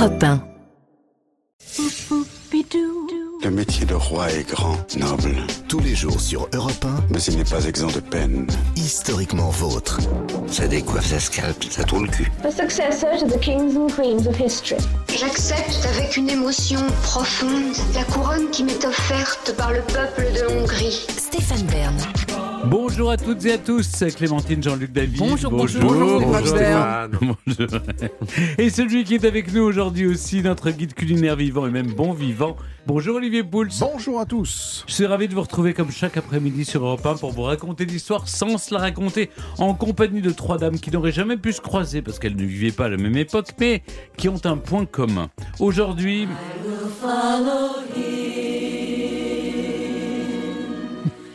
Europe 1. Le métier de roi est grand, noble, Tous les jours sur Europe 1, mais il n'est pas exempt de peine. historiquement vôtre. Ça décoiffe, ça scalpe, ça tourne le cul. the successor to the kings and queens of history. J'accepte avec une émotion profonde la couronne qui m'est offerte par le peuple de Hongrie. Stéphane Bern. Bonjour à toutes et à tous, c'est Clémentine Jean-Luc David. Bonjour, bonjour. bonjour, Bonjour, Stéphane. Bonjour. Et celui qui est avec nous aujourd'hui aussi, notre guide culinaire vivant et même bon vivant. Bonjour Olivier Pouls. Bonjour à tous. Je suis ravi de vous retrouver comme chaque après-midi sur Europe 1 pour vous raconter l'histoire sans se la raconter en compagnie de trois dames qui n'auraient jamais pu se croiser parce qu'elles ne vivaient pas à la même époque mais qui ont un point commun. Aujourd'hui,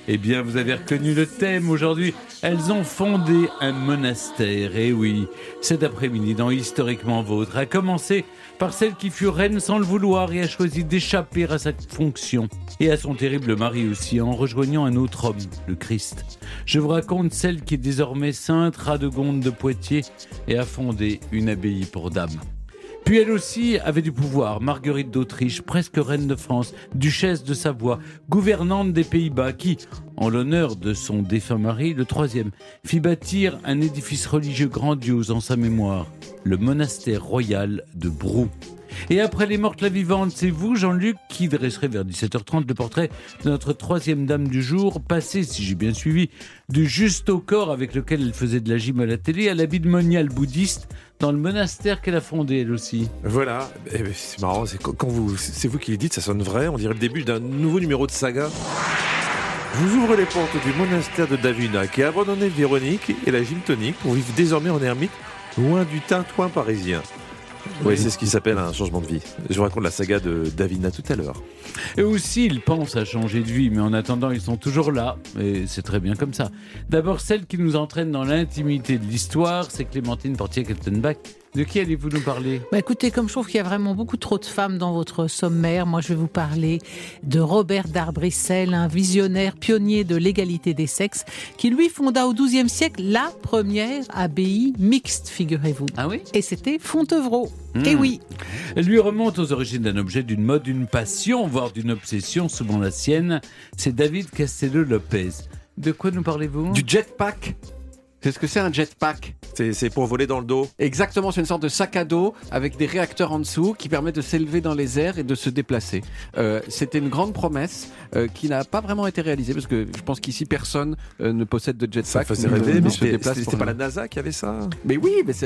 Eh bien, vous avez reconnu le thème aujourd'hui. Elles ont fondé un monastère. Et oui, cet après-midi, dans Historiquement Vôtre, a commencé par celle qui fut reine sans le vouloir et a choisi d'échapper à sa fonction et à son terrible mari aussi en rejoignant un autre homme, le Christ. Je vous raconte celle qui est désormais sainte Radegonde de Poitiers et a fondé une abbaye pour dames. Puis elle aussi avait du pouvoir. Marguerite d'Autriche, presque reine de France, duchesse de Savoie, gouvernante des Pays-Bas, qui, en l'honneur de son défunt mari, le troisième, fit bâtir un édifice religieux grandiose en sa mémoire, le monastère royal de Brou. Et après les mortes la vivante, c'est vous, Jean-Luc, qui dresserez vers 17h30 le portrait de notre troisième dame du jour, passée, si j'ai bien suivi, du juste au corps avec lequel elle faisait de la gym à la télé à l'habit de monial bouddhiste dans le monastère qu'elle a fondé elle aussi. Voilà, Eh ben, c'est marrant, c'est vous, qui le dites, ça sonne vrai, on dirait le début d'un nouveau numéro de saga. Vous ouvrez les portes du monastère de Davina qui a abandonné Véronique et la gym tonique pour vivre désormais en ermite loin du tintouin parisien. Oui, c'est ce qui s'appelle un changement de vie. Je vous raconte la saga de Davina tout à l'heure. Et aussi, ils pensent à changer de vie, mais en attendant, ils sont toujours là, et c'est très bien comme ça. D'abord, celle qui nous entraîne dans l'intimité de l'histoire, c'est Clémentine Portier-Keltenbach. De qui allez-vous nous parler? Bah écoutez, comme je trouve qu'il y a vraiment beaucoup trop de femmes dans votre sommaire, moi je vais vous parler de Robert d'Arbrissel, un visionnaire pionnier de l'égalité des sexes, qui lui fonda au XIIe siècle la première abbaye mixte, figurez-vous. Ah oui? Et c'était Fontevraud. Hmm. Et oui, Elle lui remonte aux origines d'un objet, d'une mode, d'une passion, voire d'une obsession, souvent la sienne. C'est David Castello-Lopez. De quoi nous parlez-vous? Du jetpack? C'est ce que c'est un jetpack C'est c'est pour voler dans le dos. Exactement, c'est une sorte de sac à dos avec des réacteurs en dessous qui permet de s'élever dans les airs et de se déplacer. Euh, C'était une grande promesse euh, qui n'a pas vraiment été réalisée parce que je pense qu'ici personne euh, ne possède de Ça jetpack. faisait ni rêver, mais c'était pas la NASA qui avait ça Mais oui, mais ça,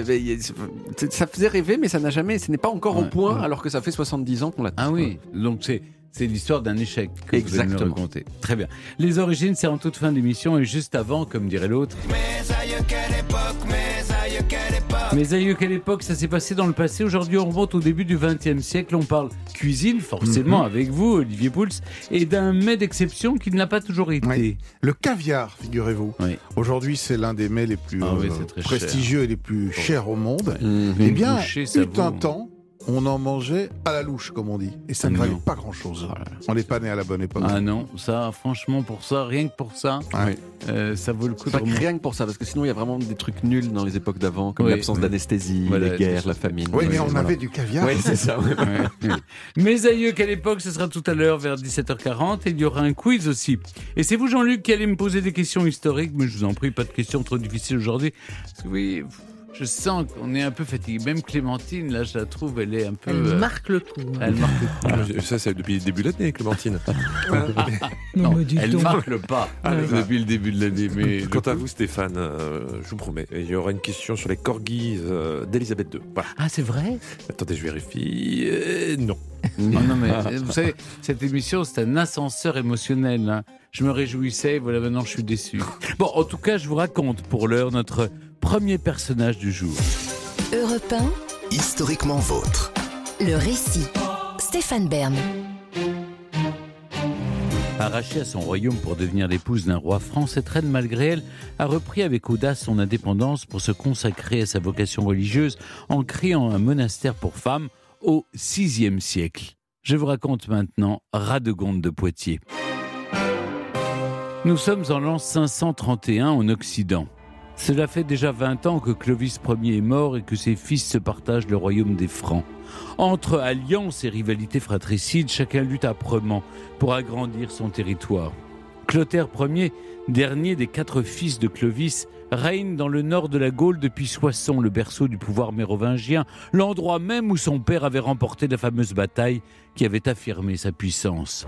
ça faisait rêver, mais ça n'a jamais, ce n'est pas encore au Ouais. point alors que ça fait 70 ans qu'on l'a. Ah oui, donc c'est c'est l'histoire d'un échec que vous allez Exactement. nous raconter. Très bien. Les origines, c'est en toute fin d'émission et juste avant, comme dirait l'autre. Mes aïeux, quelle époque ça s'est passé dans le passé Aujourd'hui, on remonte au début du XXe siècle. On parle cuisine, forcément, avec vous, Olivier Pouls, et d'un mets d'exception qui ne l'a pas toujours été. Oui. Le caviar, figurez-vous. Oui. Aujourd'hui, c'est l'un des mets les plus Ah euh, prestigieux et les plus chers au monde. Eh bien, bouchée, ça fut un temps, on en mangeait à la louche, comme on dit. Et ça ne Non. valait pas grand-chose. On n'est pas né à la bonne époque. Ah non, ça, franchement, pour ça, rien que pour ça, Ouais. euh, ça vaut le coup de Pas que remonter. rien que pour ça, parce que sinon il y a vraiment des trucs nuls dans les époques d'avant, comme Oui. l'absence Oui. d'anesthésie, Voilà, les guerres, la famine. Oui, mais on voilà. avait du caviar. Ouais, c'est ça. Mes aïeux, quelle époque Ce sera tout à l'heure vers 17h40 et il y aura un quiz aussi. Et c'est vous, Jean-Luc, qui allez me poser des questions historiques, mais je vous en prie, pas de questions trop difficiles aujourd'hui. Parce que oui, je sens qu'on est un peu fatigué. Même Clémentine, là, je la trouve, elle est un peu. elle euh, marque le coup. hein. elle marque le coup. Ça, c'est depuis le début de l'année, Clémentine. Non, mais dis elle donc. marque le pas Ah, depuis le début de l'année. Mais Quant à vous, Stéphane, euh, je vous promets, il y aura une question sur les corgis euh, d'Elisabeth II. Voilà. Ah, c'est vrai? Attendez, je vérifie. Euh, non. Non, non, mais vous savez, cette émission, c'est un ascenseur émotionnel. hein. Je me réjouissais, et voilà, maintenant, je suis déçu. Bon, en tout cas, je vous raconte pour l'heure notre premier personnage du jour. Europe Historiquement vôtre. 1, le récit. Stéphane Bern. Arrachée à son royaume pour devenir l'épouse d'un roi franc, cette reine, malgré elle, a repris avec audace son indépendance pour se consacrer à sa vocation religieuse en créant un monastère pour femmes au VIe siècle. Je vous raconte maintenant Radegonde de Poitiers. Nous sommes en l'an 531 en Occident. Cela fait déjà 20 ans que Clovis Ier est mort et que ses fils se partagent le royaume des Francs. Entre alliances et rivalités fratricides, chacun lutte âprement pour agrandir son territoire. Clotaire Ier, dernier des quatre fils de Clovis, règne dans le nord de la Gaule depuis Soissons, le berceau du pouvoir mérovingien, l'endroit même où son père avait remporté la fameuse bataille qui avait affirmé sa puissance.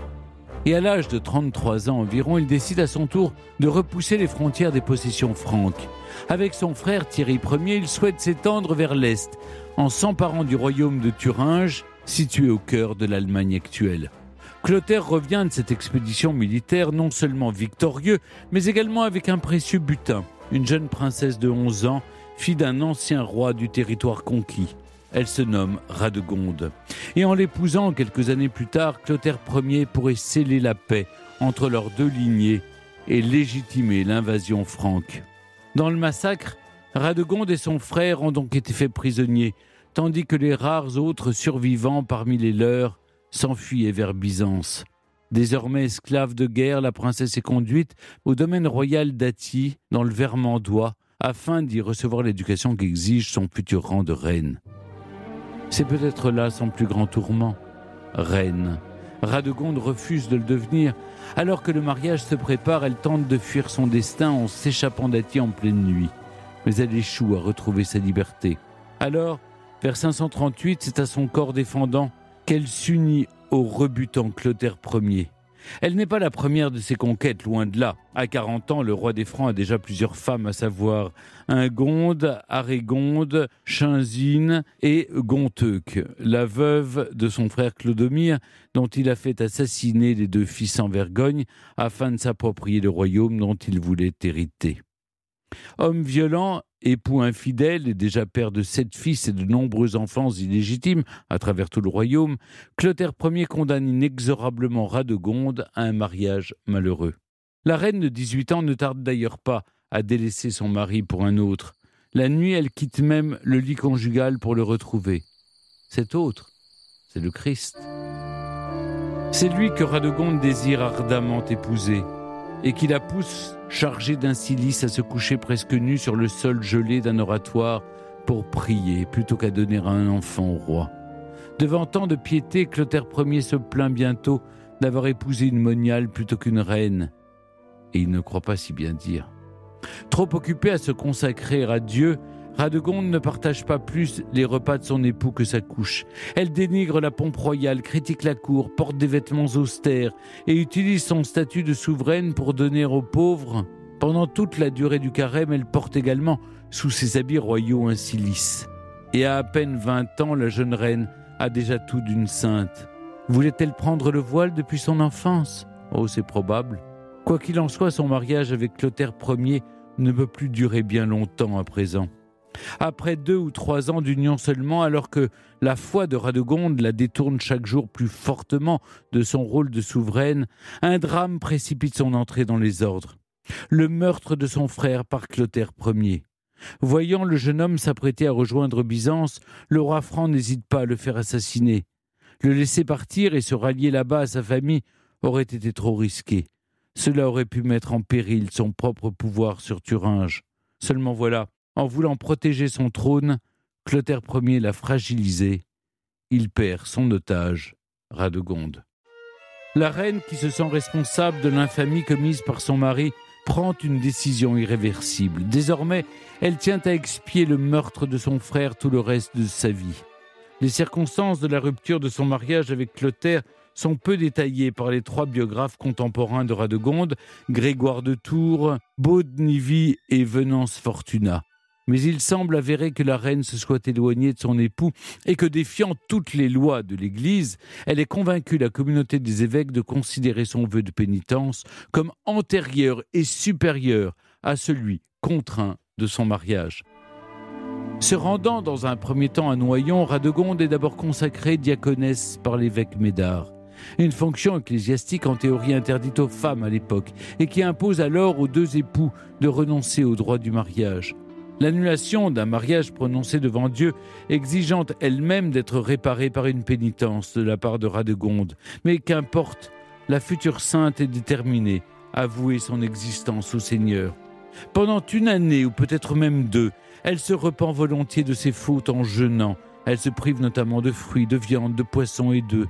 Et à l'âge de 33 ans environ, il décide à son tour de repousser les frontières des possessions franques. Avec son frère Thierry Ier, il souhaite s'étendre vers l'Est, en s'emparant du royaume de Thuringe, situé au cœur de l'Allemagne actuelle. Clotaire revient de cette expédition militaire non seulement victorieux, mais également avec un précieux butin, une jeune princesse de 11 ans, fille d'un ancien roi du territoire conquis. Elle se nomme Radegonde. Et en l'épousant quelques années plus tard, Clotaire Ier pourrait sceller la paix entre leurs deux lignées et légitimer l'invasion franque. Dans le massacre, Radegonde et son frère ont donc été faits prisonniers, tandis que les rares autres survivants parmi les leurs s'enfuyaient vers Byzance. Désormais esclave de guerre, la princesse est conduite au domaine royal d'Atti, dans le Vermandois, afin d'y recevoir l'éducation qu'exige son futur rang de reine. C'est peut-être là son plus grand tourment. Reine. Radegonde refuse de le devenir. Alors que le mariage se prépare, elle tente de fuir son destin en s'échappant d'Atti en pleine nuit. Mais elle échoue à retrouver sa liberté. Alors, vers 538, c'est à son corps défendant qu'elle s'unit au rebutant Clotaire Ier. Elle n'est pas la première de ses conquêtes, loin de là. À 40 ans, le roi des Francs a déjà plusieurs femmes, à savoir Ingonde, Arégonde, Chinzine et Gonteuc, la veuve de son frère Clodomir, dont il a fait assassiner les deux fils en vergogne afin de s'approprier le royaume dont il voulait hériter. Homme violent, époux infidèle et déjà père de sept fils et de nombreux enfants illégitimes à travers tout le royaume, Clotaire Ier condamne inexorablement Radegonde à un mariage malheureux. La reine de 18 ans ne tarde d'ailleurs pas à délaisser son mari pour un autre. La nuit, elle quitte même le lit conjugal pour le retrouver. Cet autre, c'est le Christ. C'est lui que Radegonde désire ardemment épouser et qui la pousse, chargée d'un cilice, à se coucher presque nue sur le sol gelé d'un oratoire pour prier plutôt qu'à donner un enfant au roi. Devant tant de piété, Clotaire Ier se plaint bientôt d'avoir épousé une moniale plutôt qu'une reine. Et il ne croit pas si bien dire. Trop occupé à se consacrer à Dieu, Radegonde ne partage pas plus les repas de son époux que sa couche. Elle dénigre la pompe royale, critique la cour, porte des vêtements austères et utilise son statut de souveraine pour donner aux pauvres. Pendant toute la durée du carême, elle porte également sous ses habits royaux un cilice. Et à à peine 20 ans, la jeune reine a déjà tout d'une sainte. Voulait-elle prendre le voile depuis son enfance? Oh, c'est probable. Quoi qu'il en soit, son mariage avec Clotaire Ier ne peut plus durer bien longtemps à présent. Après deux ou trois ans d'union seulement, alors que la foi de Radegonde la détourne chaque jour plus fortement de son rôle de souveraine, un drame précipite son entrée dans les ordres. Le meurtre de son frère par Clotaire Ier. Voyant le jeune homme s'apprêter à rejoindre Byzance, le roi franc n'hésite pas à le faire assassiner. Le laisser partir et se rallier là-bas à sa famille aurait été trop risqué. Cela aurait pu mettre en péril son propre pouvoir sur Thuringe. Seulement voilà, en voulant protéger son trône, Clotaire Ier l'a fragilisé. Il perd son otage, Radegonde. La reine, qui se sent responsable de l'infamie commise par son mari, prend une décision irréversible. Désormais, elle tient à expier le meurtre de son frère tout le reste de sa vie. Les circonstances de la rupture de son mariage avec Clotaire sont peu détaillées par les trois biographes contemporains de Radegonde, Grégoire de Tours, Baudnivy et Venance Fortuna. Mais il semble avéré que la reine se soit éloignée de son époux et que, défiant toutes les lois de l'Église, elle ait convaincu la communauté des évêques de considérer son vœu de pénitence comme antérieur et supérieur à celui contraint de son mariage. Se rendant dans un premier temps à Noyon, Radegonde est d'abord consacrée diaconesse par l'évêque Médard. Une fonction ecclésiastique en théorie interdite aux femmes à l'époque et qui impose alors aux deux époux de renoncer au droit du mariage. L'annulation d'un mariage prononcé devant Dieu, exigeant elle-même d'être réparée par une pénitence de la part de Radegonde. Mais qu'importe, la future sainte est déterminée à vouer son existence au Seigneur. Pendant une année ou peut-être même deux, elle se repent volontiers de ses fautes en jeûnant. Elle se prive notamment de fruits, de viande, de poissons et d'œufs,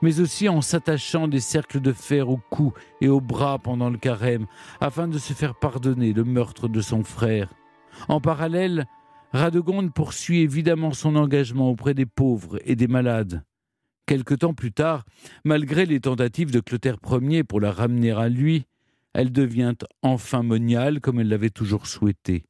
mais aussi en s'attachant des cercles de fer au cou et au bras pendant le carême, afin de se faire pardonner le meurtre de son frère. En parallèle, Radegonde poursuit évidemment son engagement auprès des pauvres et des malades. Quelque temps plus tard, malgré les tentatives de Clotaire Ier pour la ramener à lui, elle devient enfin moniale comme elle l'avait toujours souhaité.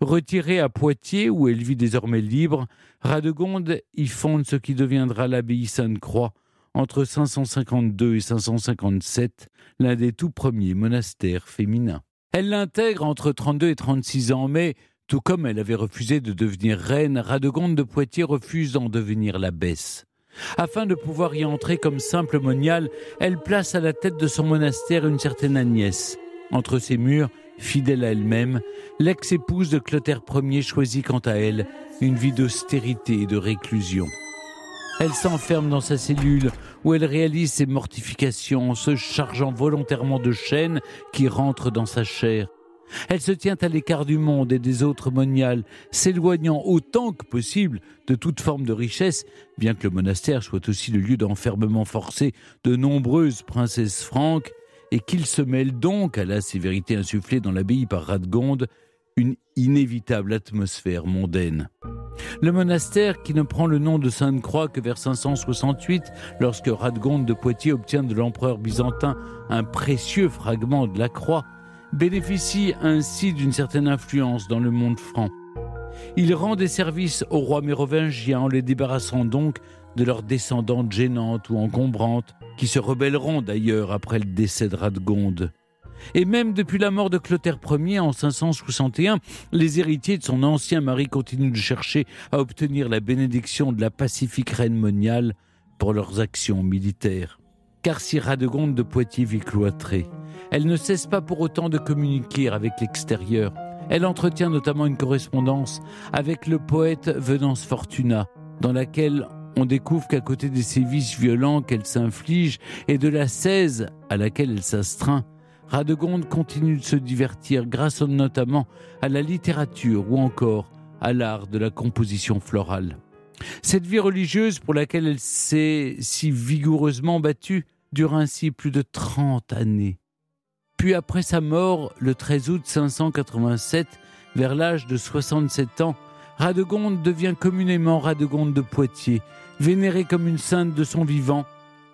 Retirée à Poitiers, où elle vit désormais libre, Radegonde y fonde ce qui deviendra l'abbaye Sainte-Croix entre 552 et 557, l'un des tout premiers monastères féminins. Elle l'intègre entre 32 et 36 ans, mais tout comme elle avait refusé de devenir reine, Radegonde de Poitiers refuse d'en devenir l'abbesse. Afin de pouvoir y entrer comme simple moniale, elle place à la tête de son monastère une certaine Agnès. Entre ses murs, fidèle à elle-même, l'ex-épouse de Clotaire Ier choisit quant à elle une vie d'austérité et de réclusion. Elle s'enferme dans sa cellule où elle réalise ses mortifications en se chargeant volontairement de chaînes qui rentrent dans sa chair. Elle se tient à l'écart du monde et des autres moniales, s'éloignant autant que possible de toute forme de richesse, bien que le monastère soit aussi le lieu d'enfermement forcé de nombreuses princesses franques, et qu'il se mêle donc à la sévérité insufflée dans l'abbaye par Radegonde une inévitable atmosphère mondaine. Le monastère, qui ne prend le nom de Sainte-Croix que vers 568, lorsque Radegonde de Poitiers obtient de l'empereur byzantin un précieux fragment de la croix, bénéficie ainsi d'une certaine influence dans le monde franc. Il rend des services aux rois mérovingiens en les débarrassant donc de leurs descendantes gênantes ou encombrantes, qui se rebelleront d'ailleurs après le décès de Radegonde. Et même depuis la mort de Clotaire Ier en 561, les héritiers de son ancien mari continuent de chercher à obtenir la bénédiction de la pacifique reine moniale pour leurs actions militaires. Car si Radegonde de Poitiers vit cloîtrée, elle ne cesse pas pour autant de communiquer avec l'extérieur. Elle entretient notamment une correspondance avec le poète Venance Fortuna, dans laquelle on découvre qu'à côté des sévices violents qu'elle s'inflige et de la cèse à laquelle elle s'astreint, Radegonde continue de se divertir grâce notamment à la littérature ou encore à l'art de la composition florale. Cette vie religieuse pour laquelle elle s'est si vigoureusement battue dure ainsi plus de 30 années. Puis après sa mort, le 13 août 587, vers l'âge de 67 ans, Radegonde devient communément Radegonde de Poitiers, vénérée comme une sainte de son vivant.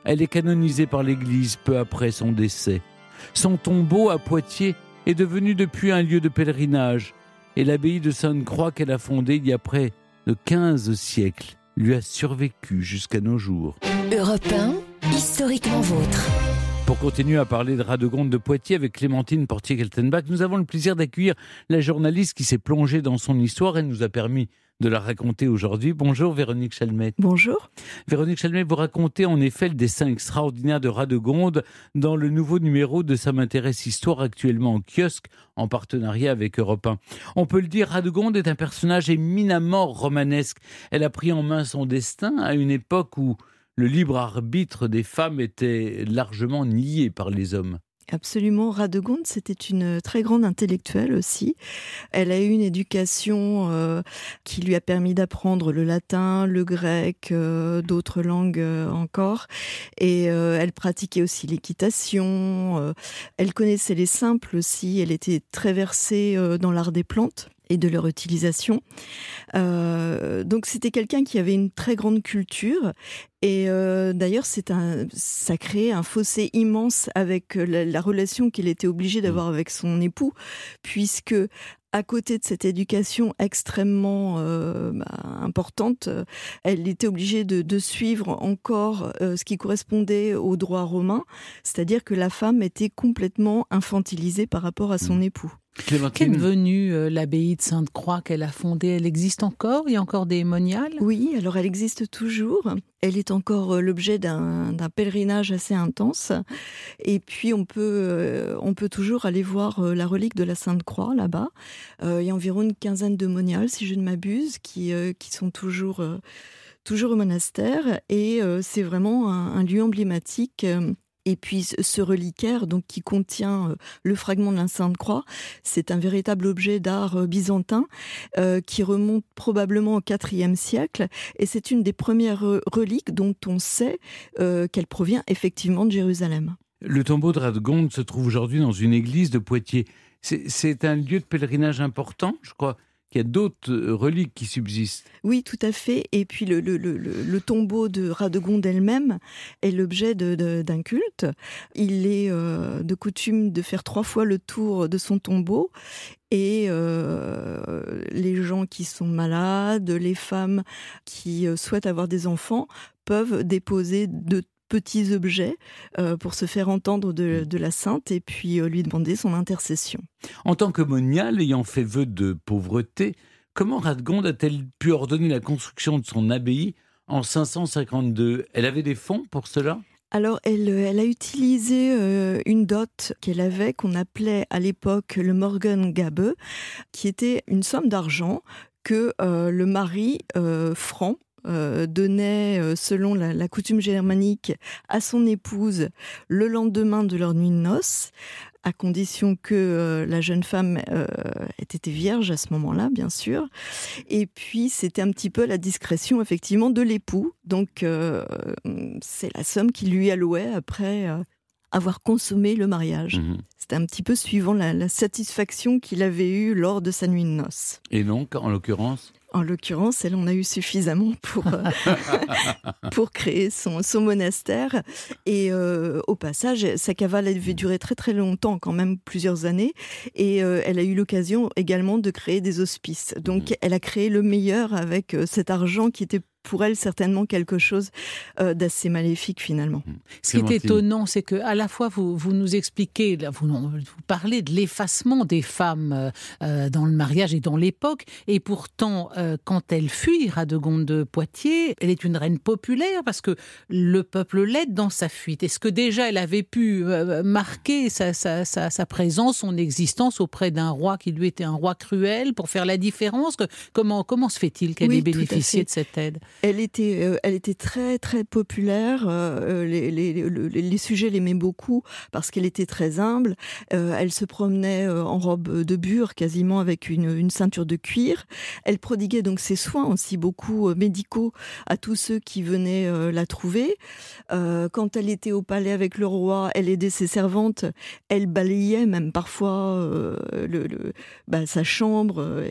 Elle est canonisée par l'Église peu après son décès. Son tombeau à Poitiers est devenu depuis un lieu de pèlerinage, et l'abbaye de Sainte-Croix qu'elle a fondée il y a près de 15 siècles lui a survécu jusqu'à nos jours. Europe 1, historiquement vôtre. Pour continuer à parler de Radegonde de Poitiers avec Clémentine Portier-Geltenbach, nous avons le plaisir d'accueillir la journaliste qui s'est plongée dans son histoire et nous a permis de la raconter aujourd'hui. Bonjour Véronique Chalmet. Bonjour. Véronique Chalmet, vous racontez en effet le dessin extraordinaire de Radegonde dans le nouveau numéro de Ça m'intéresse Histoire actuellement en kiosque en partenariat avec Europe 1. On peut le dire, Radegonde est un personnage éminemment romanesque. Elle a pris en main son destin à une époque où le libre arbitre des femmes était largement nié par les hommes. Absolument. Radegonde, c'était une très grande intellectuelle aussi. Elle a eu une éducation euh, qui lui a permis d'apprendre le latin, le grec, euh, d'autres langues euh, encore. Et elle pratiquait aussi l'équitation. elle connaissait les simples aussi. Elle était très versée dans l'art des plantes et de leur utilisation. Euh, donc c'était quelqu'un qui avait une très grande culture et euh, d'ailleurs c'est un, ça créait un fossé immense avec la, relation qu'il était obligé d'avoir avec son époux, puisque à côté de cette éducation extrêmement euh, bah, importante, elle était obligée de, de suivre encore ce qui correspondait au droit romain, c'est-à-dire que la femme était complètement infantilisée par rapport à son mmh. Époux. Qu'est devenue euh, l'abbaye de Sainte-Croix qu'elle a fondée? Elle existe encore? Il y a encore des moniales? Oui, alors elle existe toujours. Elle est encore euh, l'objet d'un pèlerinage assez intense. Et puis on peut, euh, on peut toujours aller voir la relique de la Sainte-Croix là-bas. il y a environ une quinzaine de moniales, si je ne m'abuse, qui, qui sont toujours, toujours au monastère. Et c'est vraiment un, lieu emblématique Et puis ce reliquaire, donc qui contient euh, le fragment de la Sainte Croix, c'est un véritable objet d'art euh, byzantin euh, qui remonte probablement au IVe siècle, et c'est une des premières reliques dont on sait qu'elle provient effectivement de Jérusalem. Le tombeau de Radgonde se trouve aujourd'hui dans une église de Poitiers. C'est un lieu de pèlerinage important, je crois qu'il y a d'autres euh, reliques qui subsistent. Oui, tout à fait. Et puis le, tombeau de Radegonde elle-même est l'objet d'un culte. Il est euh, de coutume de faire trois fois le tour de son tombeau. Et euh, les gens qui sont malades, les femmes qui souhaitent avoir des enfants peuvent déposer de petits objets euh, pour se faire entendre de, mm. la sainte et puis euh, lui demander son intercession. En tant que moniale ayant fait vœu de pauvreté, comment Radgonde a-t-elle pu ordonner la construction de son abbaye en 552 Elle avait des fonds pour cela? Alors, elle, elle, a utilisé euh, une dot qu'elle avait, qu'on appelait à l'époque le Morgan Gabe, qui était une somme d'argent que le mari franc euh, donnait, euh, selon la, coutume germanique, à son épouse le lendemain de leur nuit de noces, à condition que euh, la jeune femme ait été vierge à ce moment-là, bien sûr. Et puis, c'était un petit peu la discrétion, effectivement, de l'époux. Donc, c'est la somme qu'il lui allouait après avoir consommé le mariage. Mmh c'était un petit peu suivant la, la satisfaction qu'il avait eue lors de sa nuit de noces. Et donc, en l'occurrence en l'occurrence, elle en a eu suffisamment pour, euh, pour créer son, son monastère. Et euh, au passage, sa cavale avait duré très très longtemps, quand même plusieurs années. Et euh, elle a eu l'occasion également de créer des hospices. Donc mmh. elle a créé le meilleur avec cet argent qui était pour elle certainement quelque chose euh, d'assez maléfique finalement. Mmh. Ce qui est étonnant, c'est que à la fois vous, vous nous expliquez, vous, vous parlez de l'effacement des femmes euh, euh, dans le mariage et dans l'époque, et pourtant quand elle fuit Radegonde de Poitiers, elle est une reine populaire parce que le peuple l'aide dans sa fuite. Est-ce que déjà elle avait pu marquer sa, sa, sa, sa, présence, son existence auprès d'un roi qui lui était un roi cruel pour faire la différence? Comment, comment se fait-il qu'elle ait bénéficié de cette aide? Elle était, euh, elle était très très populaire. Euh, euh, les, sujets l'aimaient beaucoup parce qu'elle était très humble. elle se promenait en robe de bure, quasiment avec une, ceinture de cuir. Elle prodiguait donc ses soins aussi beaucoup médicaux à tous ceux qui venaient la trouver. quand elle était au palais avec le roi, elle aidait ses servantes. Elle balayait même parfois le, bah, sa chambre.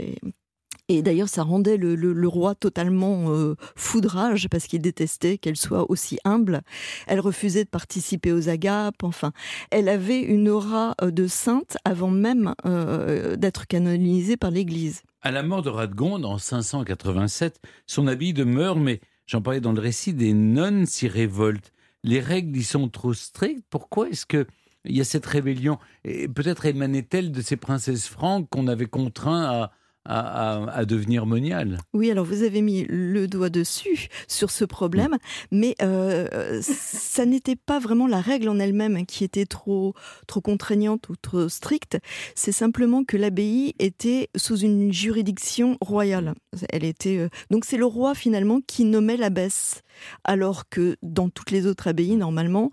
Et d'ailleurs, ça rendait le, roi totalement euh, foudrage parce qu'il détestait qu'elle soit aussi humble. Elle refusait de participer aux agapes. Enfin, elle avait une aura euh, de sainte avant même euh, d'être canonisée par l'Église. À la mort de Radgonde en 587, son habit demeure, mais j'en parlais dans le récit, des nonnes s'y révoltent. Les règles y sont trop strictes. Pourquoi est-ce que il y a cette rébellion? Peut-être émanait-elle de ces princesses franques qu'on avait contraints à, à, devenir monial. Oui, alors vous avez mis le doigt dessus sur ce problème, mm. mais euh, ça n'était pas vraiment la règle en elle-même qui était trop, trop contraignante ou trop stricte. C'est simplement que l'abbaye était sous une juridiction royale. Elle était euh, donc c'est le roi finalement qui nommait l'abbesse, alors que dans toutes les autres abbayes normalement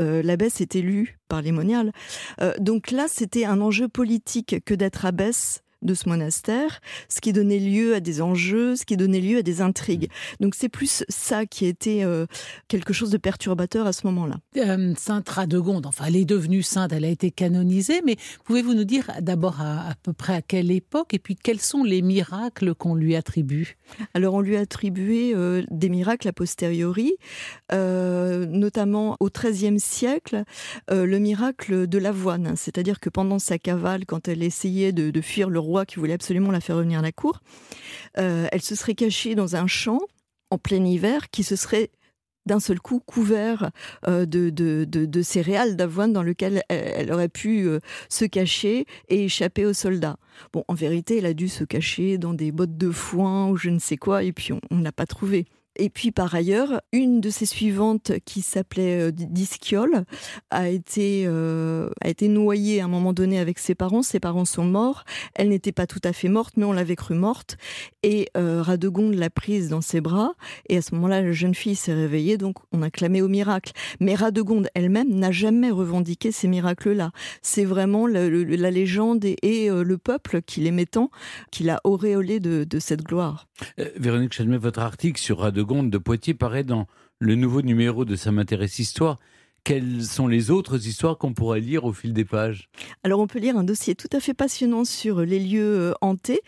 euh, l'abbesse est élue par les moniales. donc là, c'était un enjeu politique que d'être abbesse de ce monastère, ce qui donnait lieu à des enjeux, ce qui donnait lieu à des intrigues. Donc c'est plus ça qui était euh, quelque chose de perturbateur à ce moment-là. Euh, sainte Radegonde, enfin elle est devenue sainte, elle a été canonisée, mais pouvez-vous nous dire d'abord à, peu près à quelle époque et puis quels sont les miracles qu'on lui attribue? Alors on lui a attribué euh, des miracles a posteriori, notamment au XIIIe siècle, le miracle de l'avoine, c'est-à-dire que pendant sa cavale, quand elle essayait de, de fuir le roi qui voulait absolument la faire revenir à la cour. Euh, elle se serait cachée dans un champ en plein hiver qui se serait d'un seul coup couvert euh, de, de, céréales d'avoine dans lequel elle, aurait pu euh, se cacher et échapper aux soldats. Bon, en vérité, elle a dû se cacher dans des bottes de foin ou je ne sais quoi, et puis on ne l'a pas trouvée. Et puis par ailleurs, une de ses suivantes qui s'appelait euh, Disquiole a été, euh, a été noyée à un moment donné avec ses parents. Ses parents sont morts. Elle n'était pas tout à fait morte, mais on l'avait cru morte. Et euh, Radegonde l'a prise dans ses bras. Et à ce moment-là, la jeune fille s'est réveillée, donc on a clamé au miracle. Mais Radegonde elle-même n'a jamais revendiqué ces miracles-là. C'est vraiment la légende et, le peuple qui les mettant, qui l'a auréolé de, cette gloire. Euh, Véronique Chalmet, votre article sur Radegonde de Poitiers paraît dans le nouveau numéro de Ça m'intéresse Histoire. Quelles sont les autres histoires qu'on pourrait lire au fil des pages? Alors on peut lire un dossier tout à fait passionnant sur les lieux euh, hantés,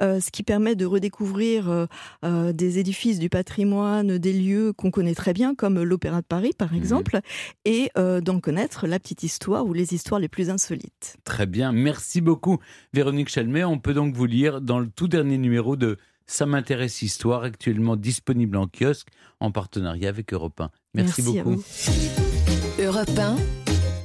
euh, ce qui permet de redécouvrir euh, des édifices du patrimoine, des lieux qu'on connaît très bien, comme l'Opéra de Paris par exemple, et euh, d'en connaître la petite histoire ou les histoires les plus insolites. Très bien, merci beaucoup Véronique Chalmet. On peut donc vous lire dans le tout dernier numéro de Ça m'intéresse Histoire, actuellement disponible en kiosque en partenariat avec Europe 1. Merci, Merci à beaucoup. Europe 1,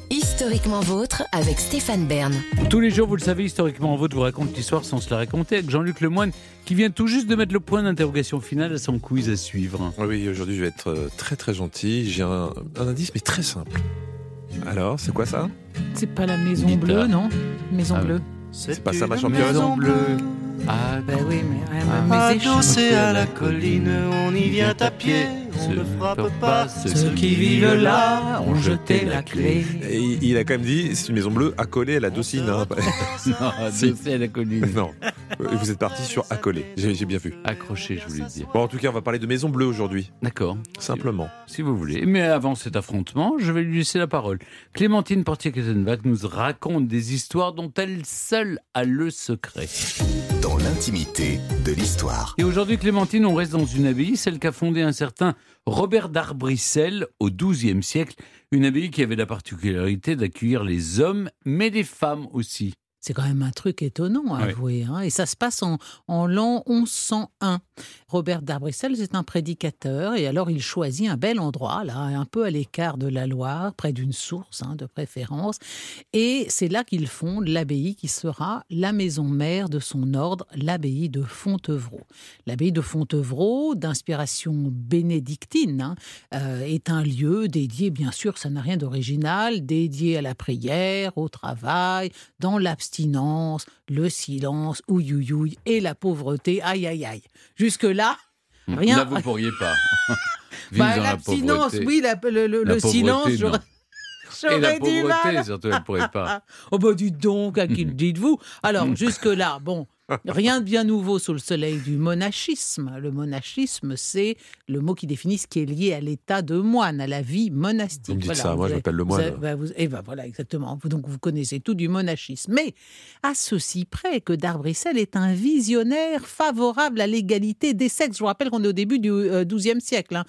historiquement vôtre avec Stéphane Bern. Tous les jours, vous le savez, historiquement, votre vous raconte l'histoire sans se la raconter avec Jean-Luc Lemoine qui vient tout juste de mettre le point d'interrogation final à son quiz à suivre. Oui, aujourd'hui je vais être euh, très très gentil. J'ai un, un indice mais très simple. Alors, c'est quoi ça? C'est pas la Maison. Bleue, non? Maison Ah ouais. Bleue. C'est pas ça ma championne Ah, ben oui, mais Ah, mes échanges. Adossé à la colline, on y vient à pied, on ne frappe pas. Ceux qui vivent là ont jeté la clé. Et il a quand même dit c'est une maison bleue accolée à la docine. Hein. Non, Si. adossé à la colline. non, vous êtes parti sur accolé. J'ai bien vu. Accroché, je voulais dire. Bon, en tout cas, on va parler de maison bleue aujourd'hui. D'accord. Simplement. Si vous voulez. Mais avant cet affrontement, je vais lui laisser la parole. Clémentine Portier-Kettenbach nous raconte des histoires dont elle seule a le secret. Dans l'intimité de l'histoire. Et aujourd'hui, Clémentine, on reste dans une abbaye, celle qu'a fondée un certain Robert d'Arbrissel au XIIe siècle. Une abbaye qui avait la particularité d'accueillir les hommes, mais les femmes aussi. C'est quand même un truc étonnant à avouer. hein. Et ça se passe en, en l'an 1101. Robert d'Arbrissel, c'est un prédicateur. Et alors, il choisit un bel endroit, là, un peu à l'écart de la Loire, près d'une source, hein, de préférence. Et c'est là qu'il fonde l'abbaye qui sera la maison mère de son ordre, l'abbaye de Fontevraud. L'abbaye de Fontevraud, d'inspiration bénédictine, hein, euh, est un lieu dédié, bien sûr, ça n'a rien d'original, dédié à la prière, au travail, dans l'abstinence, le silence, ouïouïouï et la pauvreté, aïe aïe aïe. Jusque-là, rien. Là, vous pourriez pas. Bah, la l'abstinence, oui, la- le, le- La le silence, j'aurais Et la pauvreté, surtout, elle pourrait pas. oh bah dites donc, à qui le dites-vous? Alors, jusque-là, bon, rien de bien nouveau sous le soleil du monachisme. Le monachisme, c'est le mot qui définit ce qui est lié à l'état de moine, à la vie monastique. Vous me dites ça, moi, je avez- m'appelle le vous moine. avez- bah, vous- Et ben voilà, exactement. Donc vous connaissez tout du monachisme. Mais à ceci près que d'Arbrissel est un visionnaire favorable à l'égalité des sexes. Je vous rappelle qu'on est au début du euh, XIIe siècle. hein.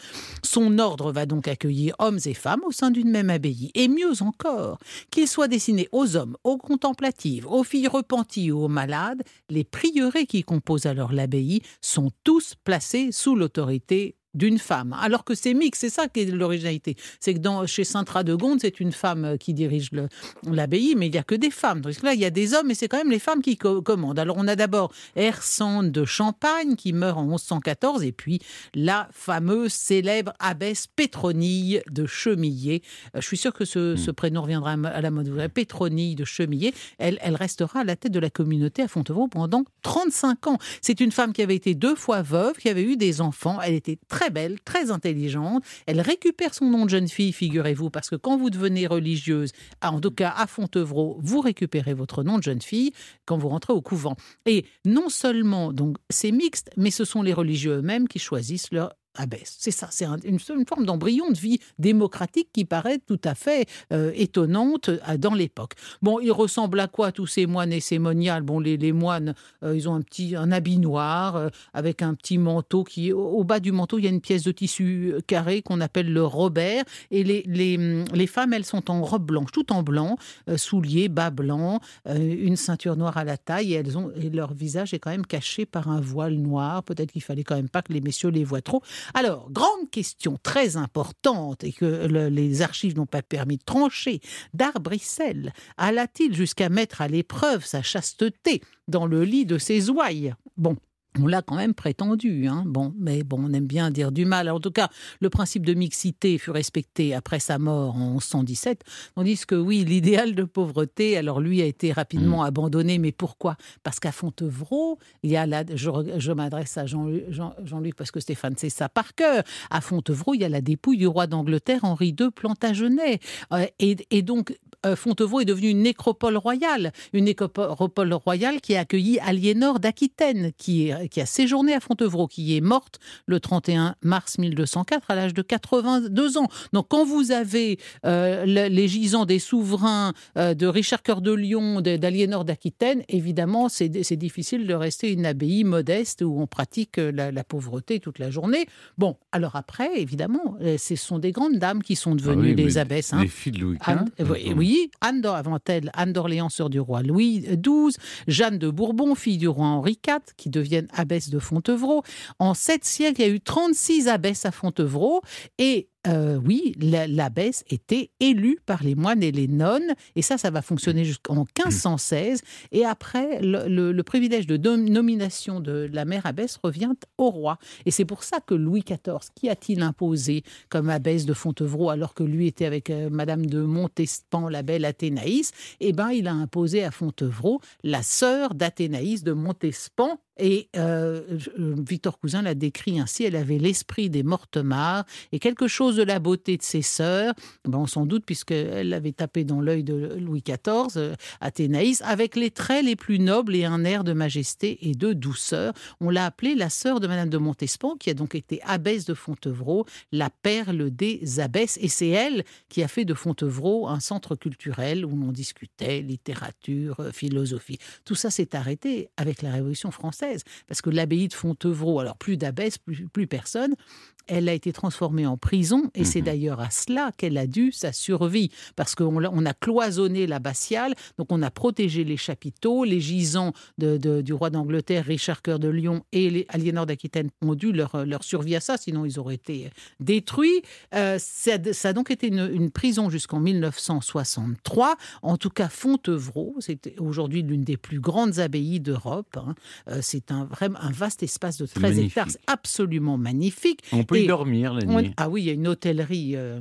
Son ordre va donc accueillir hommes et femmes au sein d'une même abbaye. Et mieux encore, qu'il soit destiné aux hommes, aux contemplatives, aux filles repenties ou aux malades, les prieurés qui composent alors l'abbaye sont tous placés sous l'autorité d'une femme, alors que c'est mixte, c'est ça qui est l'originalité. C'est que dans, chez Saint-Radegonde, c'est une femme euh, qui dirige le- l'abbaye, mais il n'y a que des femmes. Que là, il y a des hommes, et c'est quand même les femmes qui co- commandent. Alors on a d'abord Ersande de Champagne, qui meurt en 1114, et puis la fameuse célèbre abbesse Pétronille de Chemillé. Euh, Je suis sûr que ce, ce prénom reviendra à la mode. Pétronille de Chemillé, elle, elle restera à la tête de la communauté à Fontevraud pendant 35 ans. C'est une femme qui avait été deux fois veuve, qui avait eu des enfants. Elle était très belle, très intelligente. Elle récupère son nom de jeune fille, figurez-vous, parce que quand vous devenez religieuse, ah, en tout cas à Fontevraud, vous récupérez votre nom de jeune fille quand vous rentrez au couvent. Et non seulement, donc, c'est mixte, mais ce sont les religieux eux-mêmes qui choisissent leur abbesse. C'est ça, c'est un- une, forme d'embryon de vie démocratique qui paraît tout à fait euh, étonnante euh, dans l'époque. Bon, il ressemble à quoi tous ces moines et ces moniales Bon, les, moines, euh, ils ont un petit un habit noir avec un petit manteau qui, au, bas du manteau, il y a une pièce de tissu carré qu'on appelle le Robert. Et les, les, les femmes, elles sont en robe blanche, tout en blanc, souliers, bas blancs, une ceinture noire à la taille, et elles ont et leur visage est quand même caché par un voile noir. Peut-être qu'il fallait quand même pas que les messieurs les voient trop. Alors, grande question très importante et que le- les archives n'ont pas permis de trancher. D'Arbrissel alla-t-il jusqu'à mettre à l'épreuve sa chasteté dans le lit de ses ouailles? Bon. On l'a quand même prétendu, hein. bon, mais bon, on aime bien dire du mal. En tout cas, le principe de mixité fut respecté après sa mort en 1117, tandis que oui, l'idéal de pauvreté, alors lui a été rapidement abandonné, mais pourquoi? Parce qu'à Fontevraud, il y a la, je, je m'adresse à Jean-Luc Jean, Jean-Luc parce que Stéphane sait ça par cœur. À Fontevraud, il y a la dépouille du roi d'Angleterre Henri II Plantagenet, Euh, et, et donc Fontevraud est devenu une nécropole royale, une nécropole royale qui a accueilli Aliénor d'Aquitaine, qui, a séjourné à Fontevraud, qui est morte le 31 mars 1204 à l'âge de 82 ans. Donc quand vous avez euh, le- les gisants des souverains euh, de Richard Cœur de Lion, d'Aliénor d'Aquitaine, évidemment, c'est difficile de rester une abbaye modeste où on pratique euh, la, la pauvreté toute la journée. Bon, alors après, évidemment, euh, ce sont des grandes dames qui sont devenues Ah oui, les mais abbesses. hein. Les filles de Louis XV. oui, oui, Anne avant elle, Anne d'Orléans, sœur du roi Louis XII, Jeanne de Bourbon, fille du roi Henri IV, qui deviennent abbesses de Fontevraud. En sept siècles, il y a eu 36 abbesses à Fontevraud et euh, oui, la- l'abbesse était élue par les moines et les nonnes, et ça, ça va fonctionner jusqu'en 1516. Et après, le, privilège de nomination de la mère abbesse revient au roi. Et c'est pour ça que Louis XIV, qui a-t-il imposé comme abbesse de Fontevraud, alors que lui était avec euh, Madame de Montespan, la belle Athénaïs? Eh ben, il a imposé à Fontevraud la sœur d'Athénaïs de Montespan. Et euh, euh, Victor Cousin l'a décrit ainsi, elle avait l'esprit des Mortemart et quelque chose de la beauté de ses sœurs, ben on s'en doute puisqu'elle l'avait tapé dans l'œil de Louis XIV, euh, Athénaïs, avec les traits les plus nobles et un air de majesté et de douceur. On l'a appelée la sœur de Madame de Montespan, qui a donc été abbesse de Fontevraud, la perle des abbesses. Et c'est elle qui a fait de Fontevraud un centre culturel où l'on discutait littérature, philosophie. Tout ça s'est arrêté avec la Révolution française, parce que l'abbaye de Fontevraud, alors plus d'abbesse, plus, plus personne, elle a été transformée en prison, et c'est d'ailleurs à cela qu'elle a dû sa survie, parce qu'on on a cloisonné l'abbatiale, donc on a protégé les chapiteaux, les gisants de- de- du roi d'Angleterre, Richard Cœur de Lion et les Aliénor d'Aquitaine ont dû leur, leur survie à ça, sinon ils auraient été détruits. Euh, ça, ça a donc été une, une prison jusqu'en 1963. En tout cas, Fontevraud, c'est aujourd'hui l'une des plus grandes abbayes d'Europe. hein. Euh, c'est un, vraiment un vaste espace de 13 magnifique. hectares, absolument magnifique. On peut y dormir la on- nuit. ah oui, il y a une hôtellerie. euh,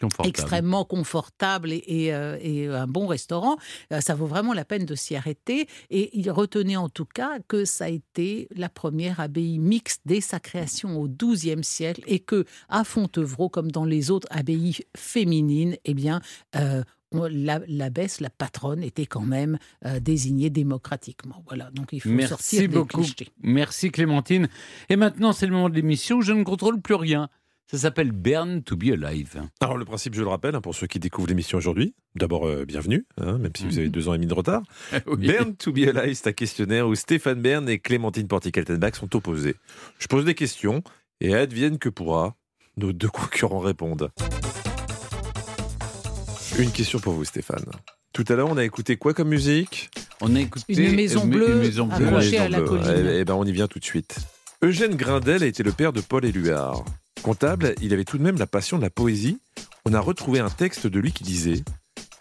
Confortable. extrêmement confortable et, et, euh, et un bon restaurant. Euh, ça vaut vraiment la peine de s'y arrêter. Et il retenait en tout cas que ça a été la première abbaye mixte dès sa création au XIIe siècle et que à Fontevraud, comme dans les autres abbayes féminines, eh bien, euh, on- la- l'abbesse, la patronne, était quand même euh, désignée démocratiquement. Voilà, donc il faut Merci sortir des beaucoup. clichés. Merci Clémentine. Et maintenant, c'est le moment de l'émission où je ne contrôle plus rien. Ça s'appelle Burn to be Alive. Alors le principe, je le rappelle, hein, pour ceux qui découvrent l'émission aujourd'hui, d'abord euh, bienvenue, hein, même si vous avez deux ans et demi de retard. Oui. Bern to be alive, c'est un questionnaire où Stéphane Bern et Clémentine Portikaltenbach sont opposés. Je pose des questions et advienne que pourra, nos deux concurrents répondent. Une question pour vous Stéphane. Tout à l'heure, on a écouté quoi comme musique? On a écouté Une maison bleue Une maison bleue. accrochée à la Maison bleue. colline. Eh, eh ben, on y vient tout de suite. Eugène Grindel a été le père de Paul Éluard. Comptable, il avait tout de même la passion de la poésie. On a retrouvé un texte de lui qui disait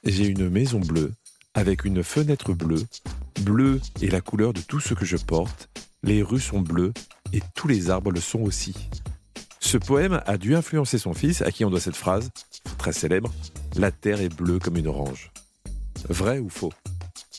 J'ai une maison bleue, avec une fenêtre bleue. Bleu est la couleur de tout ce que je porte. Les rues sont bleues, et tous les arbres le sont aussi. Ce poème a dû influencer son fils, à qui on doit cette phrase, très célèbre La terre est bleue comme une orange. Vrai ou faux?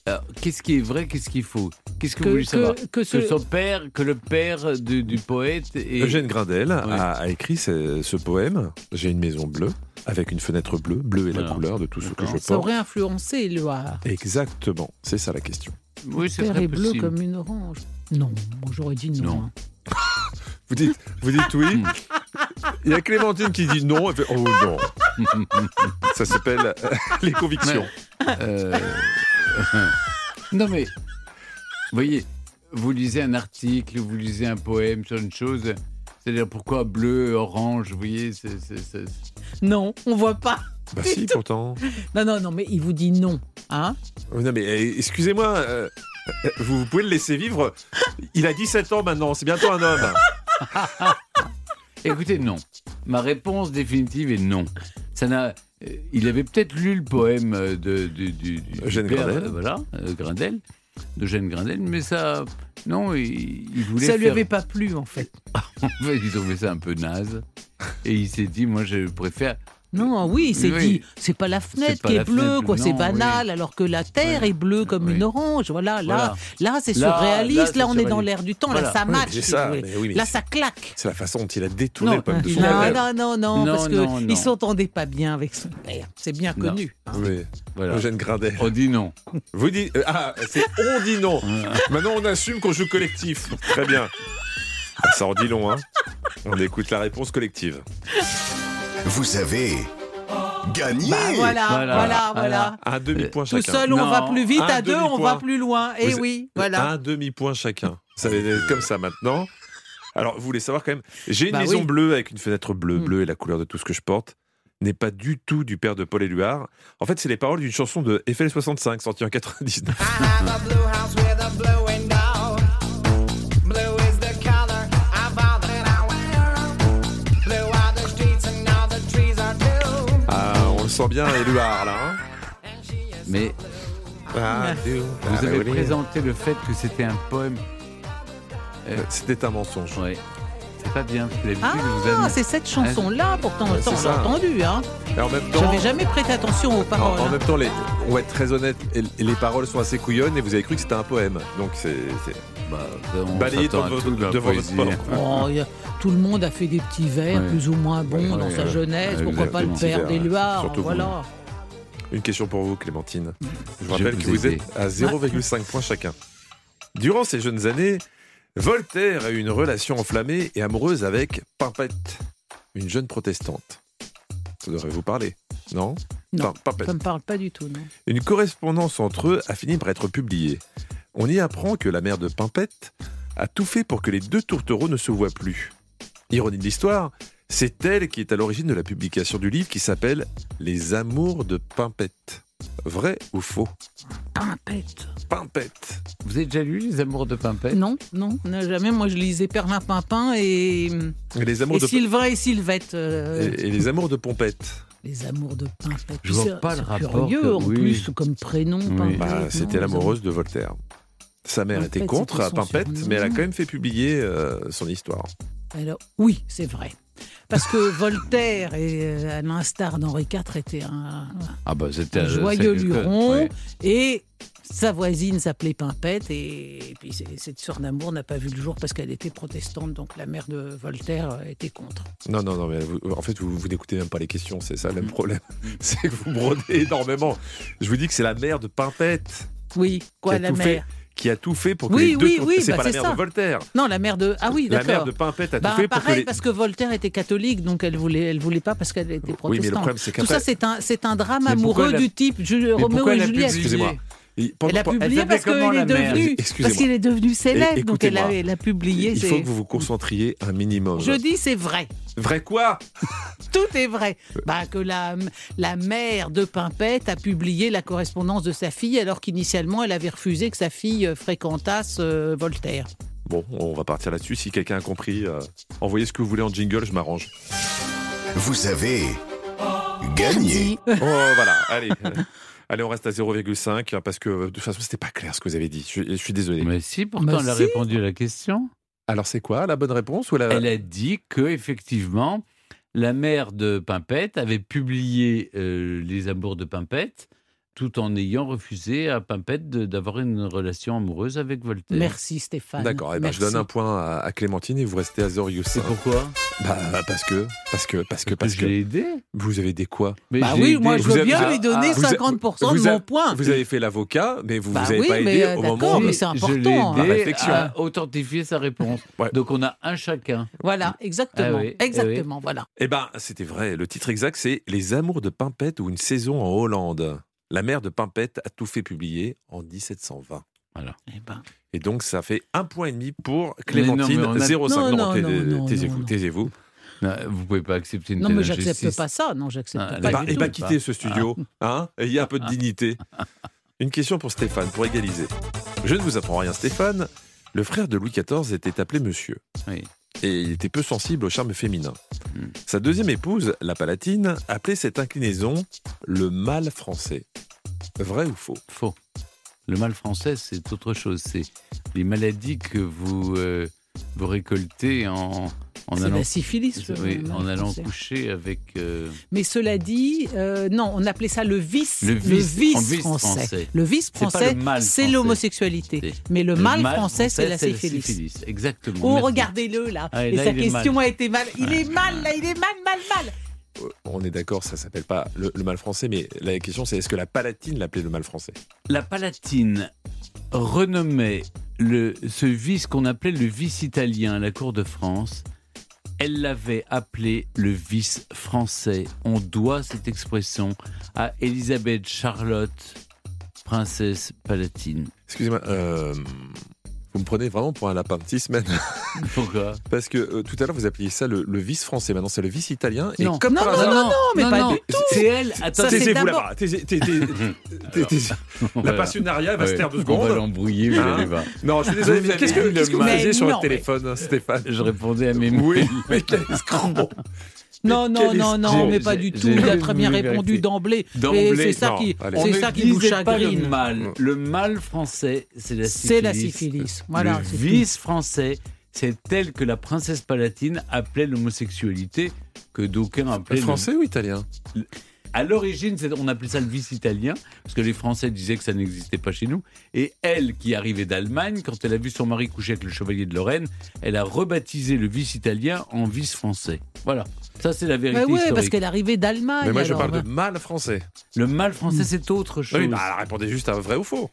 Alors, qu'est-ce qui est vrai, qu'est-ce qu'il faut? Qu'est-ce que, Que- vous voulez que- savoir que ce- son père, que le père du, du poète est... Eugène Grindel Oui. a, a écrit ce, ce poème J'ai une maison bleue, avec une fenêtre bleue. Bleu est la Voilà. couleur de tout ce que je Ça porte. aurait influencé Loire. Exactement, c'est ça la question. Oui, ce Père serait est bleu possible. comme une orange. Non, j'aurais dit non. Non. hein. Vous dites, vous dites oui? Il y a Clémentine qui dit non. Elle fait, oh non Ça s'appelle euh, les convictions. Euh, non mais, vous voyez, vous lisez un article, vous lisez un poème sur une chose, c'est-à-dire pourquoi bleu, orange, vous voyez, Non, on voit pas. Bah si, pourtant. Non, non, non, mais il vous dit non. Hein Non mais euh, excusez-moi, euh, vous, vous pouvez le laisser vivre. Il a 17 ans maintenant, c'est bientôt un homme. Écoutez, non. Ma réponse définitive est non. Ça n'a... euh, Il avait peut-être lu le poème euh, de, du, du, du Eugène père, Grindel. euh, voilà, euh, Grindel. d'Eugène Grindel, mais ça, non, il, il voulait Ça lui faire- avait pas plu en fait. en fait, il trouvait ça un peu naze. Et il s'est dit, moi, je préfère. Non, oui, il s'est Oui. dit, c'est pas la fenêtre pas qui est bleue, fenêtre, quoi, c'est banal, alors que la terre est bleue comme une orange. Voilà, là, Voilà. là, c'est surréaliste, là, là, c'est on est dans l'air du temps, Voilà. là, ça Oui, match. c'est si ça, mais oui, là, c'est- ça claque. C'est la façon dont il a détourné Non, le pomme de son non, non, non, non, Non, parce non, qu'ils non. s'entendaient pas bien avec son père. C'est bien Non. connu. Oui, Voilà. Eugène Grindet. On dit non. Vous dites. euh, ah, c'est on dit non. Maintenant, on assume qu'on joue collectif. Très bien. Ah, Ça en dit long, hein. On écoute la réponse collective. Vous avez gagné Bah, voilà, voilà, voilà. Un demi-point Tout chacun. seul, on va plus vite, Un à deux, on va plus loin. Et Vous- oui, voilà. Un demi-point chacun. Ça va être comme ça maintenant. Alors, vous voulez savoir quand même. J'ai une Bah maison oui. bleue avec une fenêtre bleue. Mm. Bleue est la couleur de tout ce que je porte. N'est pas du tout du père de Paul Éluard. En fait, c'est les paroles d'une chanson de FL65 sortie en 99. Ah, sent bien, Éluard, là. hein Mais Ah, vous avez présenté le fait que c'était un poème. Euh, C'était un mensonge. C'est pas bien, parce que d'habitude, vous Ah, avez. c'est cette chanson-là, pourtant, Ouais, c'est on l'a ça. entendu. Hein. Et en même temps, J'avais jamais prêté attention aux en, paroles. en hein. même temps, les, on va être très honnête, et, et les paroles sont assez couillonnes et vous avez cru que c'était un poème. Donc c'est c'est Bah, on balayé devant de votre poésie. sport. Oh, tout le monde a fait des petits vers, Ouais. plus ou moins bons dans sa jeunesse. Pourquoi pas le père d'Éluard vous. Voilà. Une question pour vous, Clémentine. Je vous Je rappelle vous que vous êtes à 0,5 points chacun. Durant ces jeunes années, Voltaire a eu une relation enflammée et amoureuse avec Pimpette, une jeune protestante. Ça devrait vous parler, non? Non, ça me parle pas du tout. Non. Une correspondance entre eux a fini par être publiée. On y apprend que la mère de Pimpette a tout fait pour que les deux tourtereaux ne se voient plus. Ironie de l'histoire, c'est elle qui est à l'origine de la publication du livre qui s'appelle Les Amours de Pimpette. Vrai ou faux? Pimpette. Pimpette. Vous avez déjà lu Les Amours de Pimpette? Non, non, jamais. Moi, je lisais Perlin Pimpin et, Et les amours et de Sylvain et Sylvette. euh, et, et les amours de Pompette. Les amours de Pimpette. Je vois C'est- pas le c'est rapport Curieux, que- en oui. plus, comme prénom. Pimpette, Bah, C'était l'amoureuse de Voltaire. Sa mère était contre à Pimpette, mais elle a quand même fait publier euh, son histoire. Alors, oui, c'est vrai. Parce que Voltaire, et, euh, à l'instar d'Henri IV, était un, Ah bah c'était un joyeux luron. ouais. Et sa voisine s'appelait Pimpette. Et, et puis cette sœur d'amour n'a pas vu le jour parce qu'elle était protestante. Donc la mère de Voltaire euh, était contre. Non, non, non, mais vous- en fait, vous, vous n'écoutez même pas les questions, c'est ça le même problème. C'est que vous brodez énormément. Je vous dis que c'est la mère de Pimpette Oui, quoi, la mère fait, qui a tout fait pour que Oui, les deux oui, C'est bah, pas la mère ça. de Voltaire. Non, la mère de. Ah oui, La d'accord. mère de Pimpette a tout Bah, fait pour que pareil, les... parce que Voltaire était catholique, donc elle voulait, elle voulait pas parce qu'elle était protestante. Oui, mais le problème, c'est Tout ça, c'est un, c'est un drame amoureux du type Roméo et Juliette. Excusez-moi. Et pendant- Elle a publié parce qu'il est devenu, Excusez-moi. parce qu'il est devenu célèbre, Et- donc elle a, écoutez-moi. elle a publié. Il faut que vous vous concentriez un minimum. Je dis c'est vrai. Vrai quoi Tout est vrai. Bah, que la, la mère de Pimpette a publié la correspondance de sa fille alors qu'initialement elle avait refusé que sa fille euh, fréquentasse euh, Voltaire. Bon, on va partir là-dessus. Si quelqu'un a compris, euh, envoyez ce que vous voulez en jingle, je m'arrange. Vous avez gagné. Oh, voilà, allez. Allez, on reste à 0,5 hein, parce que euh, de toute façon, c'était pas clair ce que vous avez dit. Je, je suis désolé. Mais si, pourtant, Bah elle a si. répondu à la question. Alors, c'est quoi la bonne réponse ou la... Elle a dit que effectivement, la mère de Pimpette avait publié euh, Les Amours de Pimpette, tout en ayant refusé à Pimpette d'avoir une relation amoureuse avec Voltaire. Merci Stéphane. D'accord, eh ben, je donne un point à, à Clémentine et vous restez à 0,5. C'est pourquoi? Bah, parce que, parce que, parce que, parce je que. l'ai aidé. Vous avez des quoi? Mais Bah oui, aidé. moi je Vous veux bien vous- lui donner ah, vous a- 50% vous de mon point. Vous avez fait l'avocat, mais vous Bah vous avez oui, pas aidé euh, au moment mais c'est Je l'ai important. aidé réflexion. à authentifier sa réponse. Ouais. Donc on a un chacun. Voilà, exactement. Ah oui, eh exactement, voilà. Eh ben, c'était vrai. Le titre exact, c'est Les Amours de Pimpette ou une saison en Hollande. La mère de Pimpette a tout fait publier en 1720. Voilà. Eh ben, Et donc, ça fait un point et demi pour Mais non, Clémentine. a- 0,5. Non, Non, non, tais- non, non, taisez-vous, taisez-vous. Non, vous pouvez pas accepter une non, mais j'accepte pas ça. Non, j'accepte Ah, pas. Tout. quittez ce studio. Hein Ayez un peu de dignité. Une question pour Stéphane, pour égaliser. Je ne vous apprends rien, Stéphane. Le frère de Louis XIV était appelé Monsieur. Oui. Et il était peu sensible au charme féminin. Hmm. Sa deuxième épouse, la Palatine, appelait cette inclinaison le mâle français. Vrai ou faux? Faux. Le mal français, c'est autre chose. C'est les maladies que vous, euh, vous récoltez en, en C'est allant, la syphilis. le oui, mal en allant français. coucher avec. euh, Mais cela dit, euh, non, on appelait ça le vice, Le vice, français. français. Le vice français, c'est l'homosexualité. Mais le, mal, français, c'est la syphilis. syphilis, Exactement. Oh, regardez-le là. Ah, et et là, sa question mal. a été mal. Il est mal là, il est mal, mal, mal. On est d'accord, ça s'appelle pas le, le mal français, mais la question c'est est-ce que la Palatine l'appelait le mal français? La Palatine renommait le, ce vice qu'on appelait le vice italien à la cour de France. Elle l'avait appelé le vice français. On doit cette expression à Élisabeth Charlotte, princesse palatine. Excusez-moi, euh, vous me prenez vraiment pour un lapin de six semaines. Pourquoi? Parce que euh, tout à l'heure vous appeliez ça le, le vice français, maintenant c'est le vice italien. Et Non. comme Non, par non, hasard- non, non, mais pas du tout. C'est elle. Attends, Taisez-vous là-bas. Taisez- taisez- taisez- taisez- La passionnariat va se taire deux on secondes. va l'embrouiller, vous Hein allez voir. Non, je suis désolé, Vous mais avez qu'est-ce que, vu qu'est-ce que le vous mal faisiez sur non, le téléphone, Stéphane? Je répondais à mes Oui, mails. mais quel escroc Non, non, non, non, mais pas du tout. Il a très bien répondu d'emblée. D'emblée, Et c'est ça non, qui, c'est ça qui le chagrine. mal. Le mal français, c'est la syphilis. C'est la syphilis. Voilà, le vice français, c'est tel que la princesse palatine appelait l'homosexualité, que d'aucuns appelaient. le- Français ou italien À l'origine, on appelait ça le vice italien, parce que les Français disaient que ça n'existait pas chez nous. Et elle, qui arrivait d'Allemagne, quand elle a vu son mari coucher avec le chevalier de Lorraine, elle a rebaptisé le vice italien en vice français. Voilà. Ça, c'est la vérité Bah ouais, historique. parce qu'elle arrivait d'Allemagne. Mais moi je alors, parle bah. de mal français. Le mal français, c'est autre chose. Oui, bah, alors, répondez juste à vrai ou faux.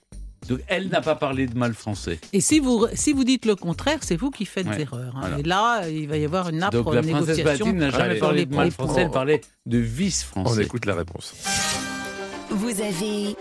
Donc, elle n'a pas parlé de mal français. Et si vous, si vous dites le contraire, c'est vous qui faites Ouais, erreur. hein. voilà. Et là, il va y avoir une âpre Donc, la princesse. Palatine n'a jamais Allez. parlé de mal français, elle parlait de vice français. On écoute la réponse. Vous avez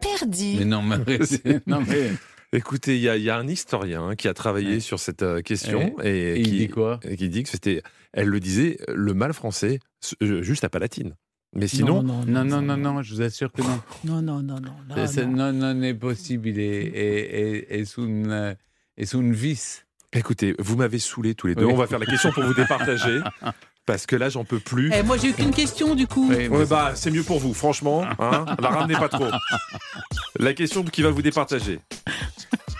perdu. Mais non, mais non, mais. Écoutez, il y, a- il y a un historien qui a travaillé Ouais. sur cette euh, question et, Et il qui dit quoi? et qui dit que c'était, elle le disait, le mal français, euh, juste à Palatine. Mais sinon, non, Non, non, non, non, je vous assure que non. non, non, non, non. non. non, possible. Est, est, est sous une, euh, est sous une vis. écoutez, vous m'avez saoulé tous les deux. Oui. On va faire la question pour vous départager parce que là, j'en peux plus. Eh, moi, j'ai eu qu'une question du coup. Oui, Ouais, bah, c'est mieux pour vous, franchement. Hein la ramenez pas trop. La question qui va vous départager.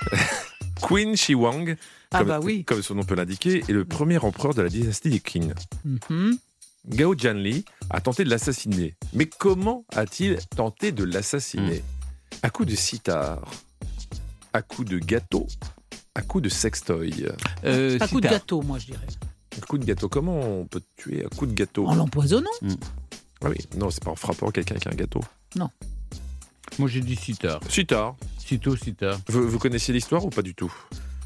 Queen Shi Huang, Ah comme, bah oui. comme son nom peut l'indiquer, est le premier empereur de la dynastie des Qin. Mhm. Gao Jianli a tenté de l'assassiner. Mais comment a-t-il tenté de l'assassiner? À coup de sitar, à coup de gâteau, à coup de sextoy. Euh, Un coup de gâteau, moi, je dirais. À coup de gâteau, comment on peut tuer? À coup de gâteau En l'empoisonnant. Ah oui, non, c'est pas en frappant quelqu'un avec un gâteau. Moi, j'ai dit sitar. Sitar, Sito, sitar. vous, vous connaissiez l'histoire ou pas du tout?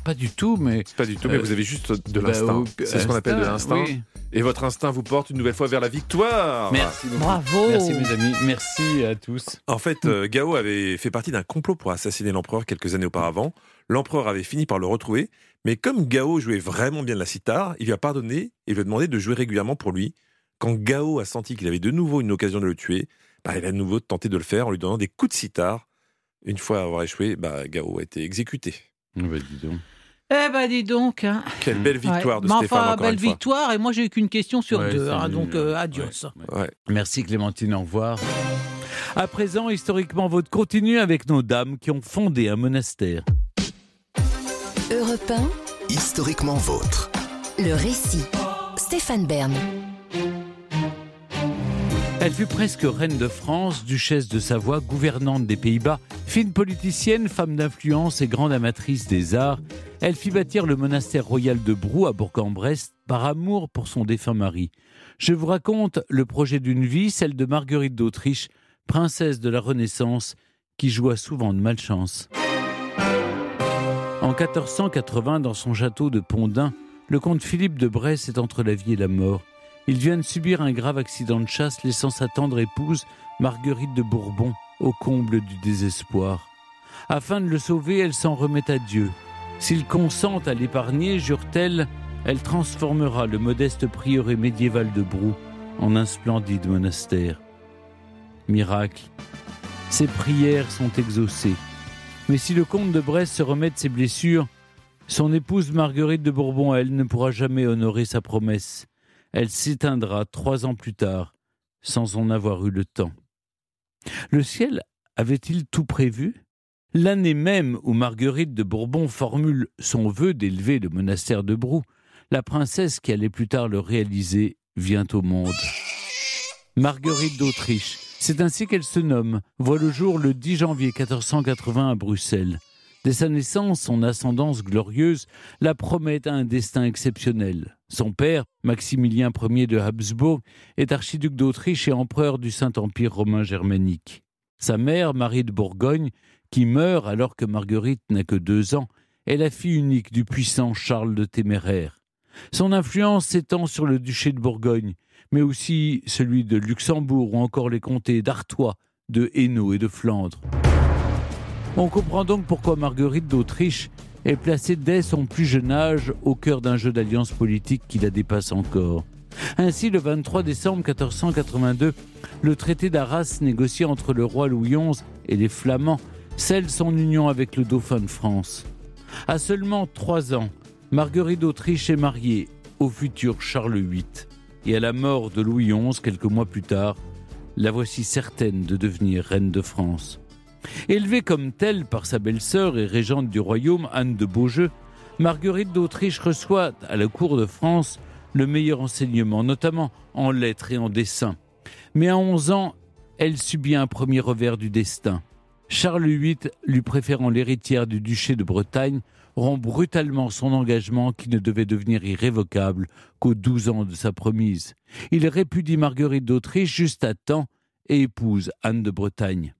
Pas du tout, mais. Pas du tout, mais Euh, vous avez juste de bah, l'instinct. c'est ce qu'on appelle de instinct, l'instinct. oui. Et votre instinct vous porte une nouvelle fois vers la victoire. Merci beaucoup. Bravo. Merci, mes amis. Merci à tous. En fait, euh, Gao avait fait partie d'un complot pour assassiner l'empereur quelques années auparavant. L'empereur avait fini par le retrouver, mais comme Gao jouait vraiment bien de la sitar, il lui a pardonné et lui a demandé de jouer régulièrement pour lui. Quand Gao a senti qu'il avait de nouveau une occasion de le tuer, bah, il a de nouveau tenté de le faire en lui donnant des coups de sitar. Une fois avoir échoué, bah, Gao a été exécuté. Bah, dis donc. Eh ben, dis donc. hein. Quelle belle victoire Ouais. de Mais Stéphane, enfin, encore belle une fois. victoire. Et moi, j'ai eu qu'une question sur Ouais, deux. hein, donc, euh, adios. ouais. Ouais. Merci Clémentine, au revoir. À présent, historiquement, votre continue avec nos dames qui ont fondé un monastère. Europe 1, Historiquement vôtre. le récit. Stéphane Bern. Elle fut presque reine de France, duchesse de Savoie, gouvernante des Pays-Bas, fine politicienne, femme d'influence et grande amatrice des arts. Elle fit bâtir le monastère royal de Brou à Bourg-en-Bresse par amour pour son défunt mari. Je vous raconte le projet d'une vie, celle de Marguerite d'Autriche, princesse de la Renaissance, qui joua souvent de malchance. En 1480, dans son château de Pondin, le comte Philippe de Bresse est entre la vie et la mort. Il vient de subir un grave accident de chasse, laissant sa tendre épouse, Marguerite de Bourbon, au comble du désespoir. Afin de le sauver, elle s'en remet à Dieu. S'il consent à l'épargner, jure-t-elle, elle transformera le modeste prieuré médiéval de Brou en un splendide monastère. Miracle, ses prières sont exaucées. Mais si le comte de Bresse se remet de ses blessures, son épouse Marguerite de Bourbon, elle, ne pourra jamais honorer sa promesse. Elle s'éteindra trois ans plus tard, sans en avoir eu le temps. Le ciel avait-il tout prévu? L'année même où Marguerite de Bourbon formule son vœu d'élever le monastère de Brou, la princesse qui allait plus tard le réaliser vient au monde. Marguerite d'Autriche, c'est ainsi qu'elle se nomme, voit le jour le 10 janvier 1480 à Bruxelles. Dès sa naissance, son ascendance glorieuse la promet à un destin exceptionnel. Son père, Maximilien Ier de Habsbourg, est archiduc d'Autriche et empereur du Saint-Empire romain germanique. Sa mère, Marie de Bourgogne, qui meurt alors que Marguerite n'a que deux ans, est la fille unique du puissant Charles de Téméraire. Son influence s'étend sur le duché de Bourgogne, mais aussi celui de Luxembourg ou encore les comtés d'Artois, de Hainaut et de Flandre. On comprend donc pourquoi Marguerite d'Autriche est placée dès son plus jeune âge au cœur d'un jeu d'alliance politique qui la dépasse encore. Ainsi, le 23 décembre 1482, le traité d'Arras négocié entre le roi Louis XI et les Flamands scelle son union avec le dauphin de France. À seulement trois ans, Marguerite d'Autriche est mariée au futur Charles VIII. Et à la mort de Louis XI, quelques mois plus tard, la voici certaine de devenir reine de France. Élevée comme telle par sa belle-sœur et régente du royaume, Anne de Beaujeu, Marguerite d'Autriche reçoit à la cour de France le meilleur enseignement, notamment en lettres et en dessin. Mais à 11 ans, elle subit un premier revers du destin. Charles VIII, lui préférant l'héritière du duché de Bretagne, rompt brutalement son engagement qui ne devait devenir irrévocable qu'aux 12 ans de sa promise. Il répudie Marguerite d'Autriche juste à temps et épouse Anne de Bretagne.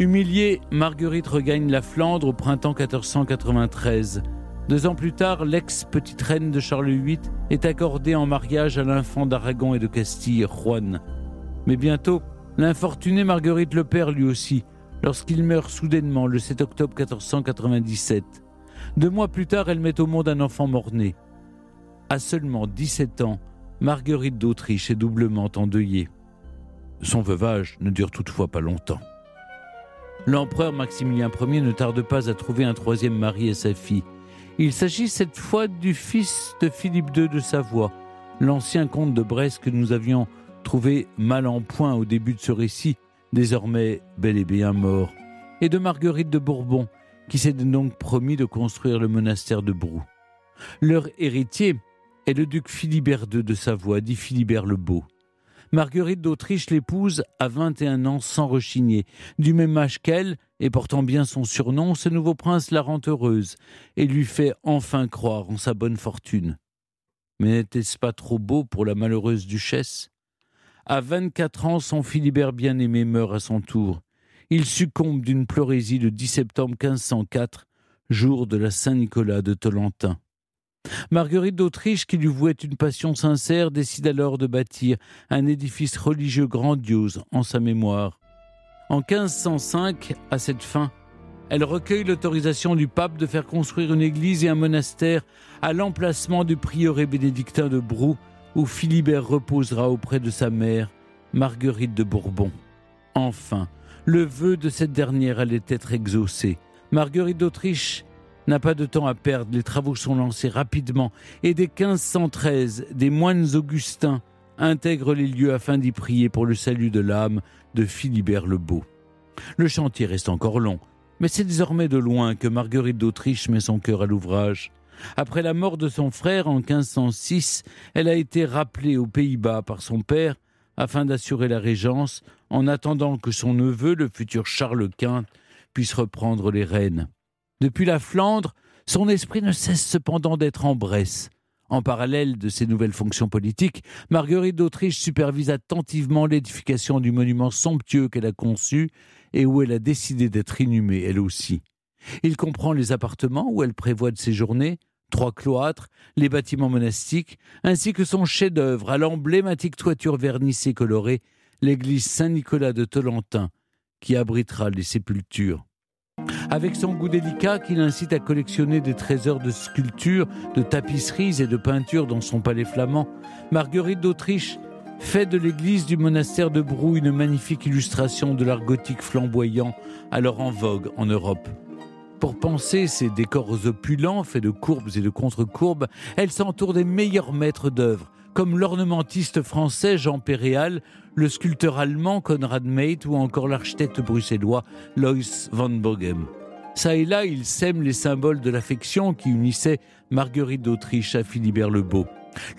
Humiliée, Marguerite regagne la Flandre au printemps 1493. Deux ans plus tard, l'ex-petite reine de Charles VIII est accordée en mariage à l'infant d'Aragon et de Castille, Juan. Mais bientôt, l'infortuné Marguerite le perd lui aussi, lorsqu'il meurt soudainement le 7 octobre 1497. Deux mois plus tard, elle met au monde un enfant mort-né. À seulement 17 ans, Marguerite d'Autriche est doublement endeuillée. Son veuvage ne dure toutefois pas longtemps. L'empereur Maximilien Ier ne tarde pas à trouver un troisième mari à sa fille. Il s'agit cette fois du fils de Philippe II de Savoie, l'ancien comte de Brest que nous avions trouvé mal en point au début de ce récit, désormais bel et bien mort, et de Marguerite de Bourbon, qui s'est donc promis de construire le monastère de Brou. Leur héritier est le duc Philibert II de Savoie, dit Philibert le Beau. Marguerite d'Autriche l'épouse à 21 ans sans rechigner. Du même âge qu'elle, et portant bien son surnom, ce nouveau prince la rend heureuse et lui fait enfin croire en sa bonne fortune. Mais n'était-ce pas trop beau pour la malheureuse duchesse? À 24 ans, son Philibert bien-aimé meurt à son tour. Il succombe d'une pleurésie le 10 septembre 1504, jour de la Saint-Nicolas de Tolentin. Marguerite d'Autriche, qui lui vouait une passion sincère, décide alors de bâtir un édifice religieux grandiose en sa mémoire. En 1505, à cette fin, elle recueille l'autorisation du pape de faire construire une église et un monastère à l'emplacement du prieuré bénédictin de Brou, où Philibert reposera auprès de sa mère, Marguerite de Bourbon. Enfin, le vœu de cette dernière allait être exaucé. Marguerite d'Autriche n'a pas de temps à perdre, les travaux sont lancés rapidement et dès 1513, des moines augustins intègrent les lieux afin d'y prier pour le salut de l'âme de Philibert le Beau. Le chantier reste encore long, mais c'est désormais de loin que Marguerite d'Autriche met son cœur à l'ouvrage. Après la mort de son frère en 1506, elle a été rappelée aux Pays-Bas par son père afin d'assurer la régence en attendant que son neveu, le futur Charles Quint, puisse reprendre les rênes. Depuis la Flandre, son esprit ne cesse cependant d'être en Bresse. En parallèle de ses nouvelles fonctions politiques, Marguerite d'Autriche supervise attentivement l'édification du monument somptueux qu'elle a conçu et où elle a décidé d'être inhumée, elle aussi. Il comprend les appartements où elle prévoit de séjourner, trois cloîtres, les bâtiments monastiques, ainsi que son chef-d'œuvre à l'emblématique toiture vernissée colorée, l'église Saint-Nicolas de Tolentin, qui abritera les sépultures. Avec son goût délicat qui l'incite à collectionner des trésors de sculptures, de tapisseries et de peintures dans son palais flamand, Marguerite d'Autriche fait de l'église du monastère de Brou une magnifique illustration de l'art gothique flamboyant, alors en vogue en Europe. Pour penser ces décors opulents, faits de courbes et de contre-courbes, elle s'entoure des meilleurs maîtres d'œuvre, comme l'ornementiste français Jean Péréal, le sculpteur allemand Konrad Meit ou encore l'architecte bruxellois Lois van Bogem. Ça et là, il sème les symboles de l'affection qui unissaient Marguerite d'Autriche à Philibert le Beau.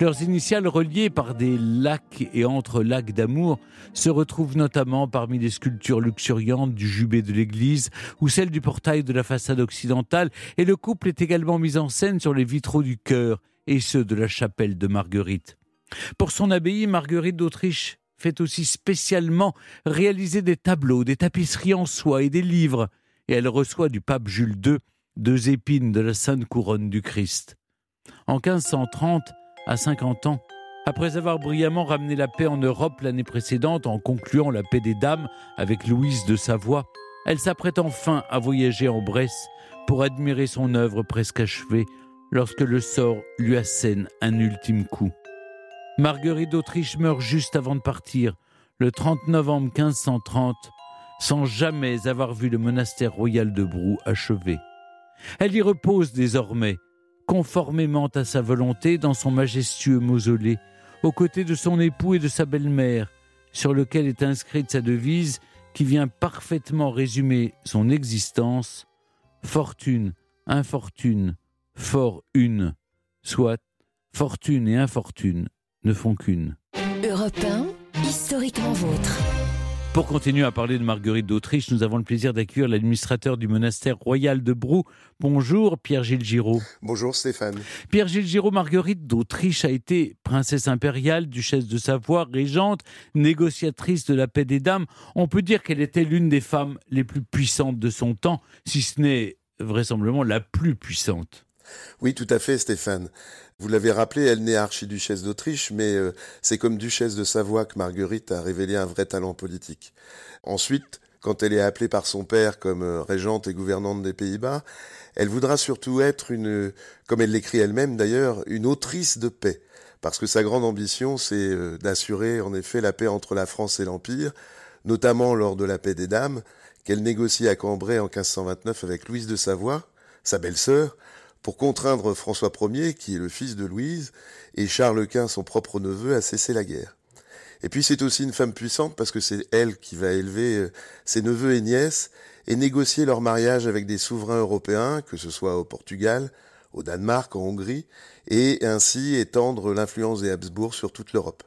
Leurs initiales reliées par des lacs et entre lacs d'amour se retrouvent notamment parmi les sculptures luxuriantes du jubé de l'église ou celles du portail de la façade occidentale et le couple est également mis en scène sur les vitraux du chœur et ceux de la chapelle de Marguerite. Pour son abbaye, Marguerite d'Autriche fait aussi spécialement réaliser des tableaux, des tapisseries en soie et des livres et elle reçoit du pape Jules II deux épines de la Sainte Couronne du Christ. En 1530, à 50 ans, après avoir brillamment ramené la paix en Europe l'année précédente en concluant la paix des dames avec Louise de Savoie, elle s'apprête enfin à voyager en Bresse pour admirer son œuvre presque achevée lorsque le sort lui assène un ultime coup. Marguerite d'Autriche meurt juste avant de partir, le 30 novembre 1530, sans jamais avoir vu le monastère royal de Brou achevé. Elle y repose désormais, conformément à sa volonté, dans son majestueux mausolée, aux côtés de son époux et de sa belle-mère, sur lequel est inscrite sa devise qui vient parfaitement résumer son existence Fortune, infortune, fort une, soit fortune et infortune ne font qu'une. Europe 1, historiquement vôtre. Pour continuer à parler de Marguerite d'Autriche, nous avons le plaisir d'accueillir l'administrateur du monastère royal de Brou. Bonjour Pierre-Gilles Giraud. Bonjour Stéphane. Pierre-Gilles Giraud, Marguerite d'Autriche a été princesse impériale, duchesse de Savoie, régente, négociatrice de la paix des dames. On peut dire qu'elle était l'une des femmes les plus puissantes de son temps, si ce n'est vraisemblablement la plus puissante. Oui, tout à fait, Stéphane. Vous l'avez rappelé, elle n'est archiduchesse d'Autriche, mais euh, c'est comme duchesse de Savoie que Marguerite a révélé un vrai talent politique. Ensuite, quand elle est appelée par son père comme euh, régente et gouvernante des Pays-Bas, elle voudra surtout être une, comme elle l'écrit elle-même d'ailleurs, une autrice de paix. Parce que sa grande ambition, c'est euh, d'assurer en effet la paix entre la France et l'Empire, notamment lors de la paix des Dames, qu'elle négocie à Cambrai en 1529 avec Louise de Savoie, sa belle-sœur, pour contraindre François Ier, qui est le fils de Louise, et Charles Quint, son propre neveu, à cesser la guerre. Et puis c'est aussi une femme puissante parce que c'est elle qui va élever euh, ses neveux et nièces et négocier leur mariage avec des souverains européens, que ce soit au Portugal, au Danemark, en Hongrie, et ainsi étendre l'influence des Habsbourg sur toute l'Europe.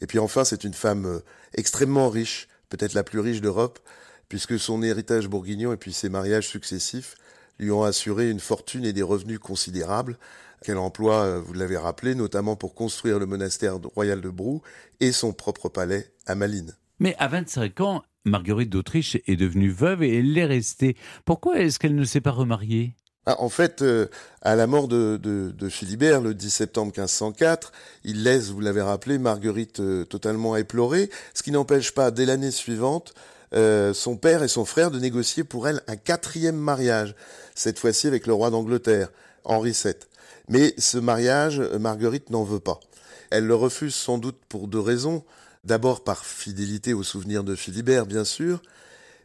Et puis enfin, c'est une femme euh, extrêmement riche, peut-être la plus riche d'Europe, puisque son héritage bourguignon et puis ses mariages successifs lui ont assuré une fortune et des revenus considérables qu'elle emploie, euh, vous l'avez rappelé, notamment pour construire le monastère royal de Brou et son propre palais à Malines. Mais à 25 ans, Marguerite d'Autriche est devenue veuve et elle l'est restée. Pourquoi est-ce qu'elle ne s'est pas remariée? Ah, en fait, euh, à la mort de, Philibert le 10 septembre 1504, il laisse, vous l'avez rappelé, Marguerite euh, totalement éplorée, ce qui n'empêche pas, dès l'année suivante, son père et son frère de négocier pour elle un quatrième mariage cette fois-ci avec le roi d'Angleterre, Henri VII. Mais ce mariage, Marguerite n'en veut pas. Elle le refuse sans doute pour deux raisons. D'abord par fidélité au souvenir de Philibert, bien sûr,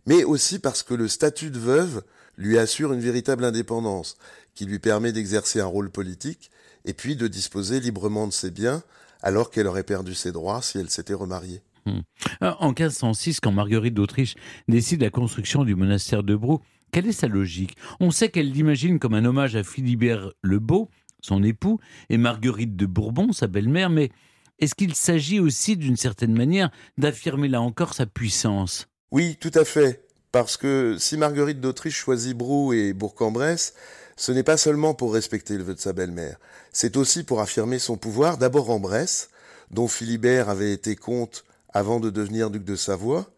mais aussi parce que le statut de veuve lui assure une véritable indépendance, qui lui permet d'exercer un rôle politique et puis de disposer librement de ses biens, alors qu'elle aurait perdu ses droits si elle s'était remariée. Hmm. En 1506, quand Marguerite d'Autriche décide la construction du monastère de Brou, quelle est sa logique? On sait qu'elle l'imagine comme un hommage à Philibert le Beau, son époux, et Marguerite de Bourbon, sa belle-mère, mais est-ce qu'il s'agit aussi d'une certaine manière d'affirmer là encore sa puissance? Oui, tout à fait. Parce que si Marguerite d'Autriche choisit Brou et Bourg-en-Bresse, ce n'est pas seulement pour respecter le vœu de sa belle-mère, c'est aussi pour affirmer son pouvoir, d'abord en Bresse, dont Philibert avait été comte avant de devenir duc de Savoie,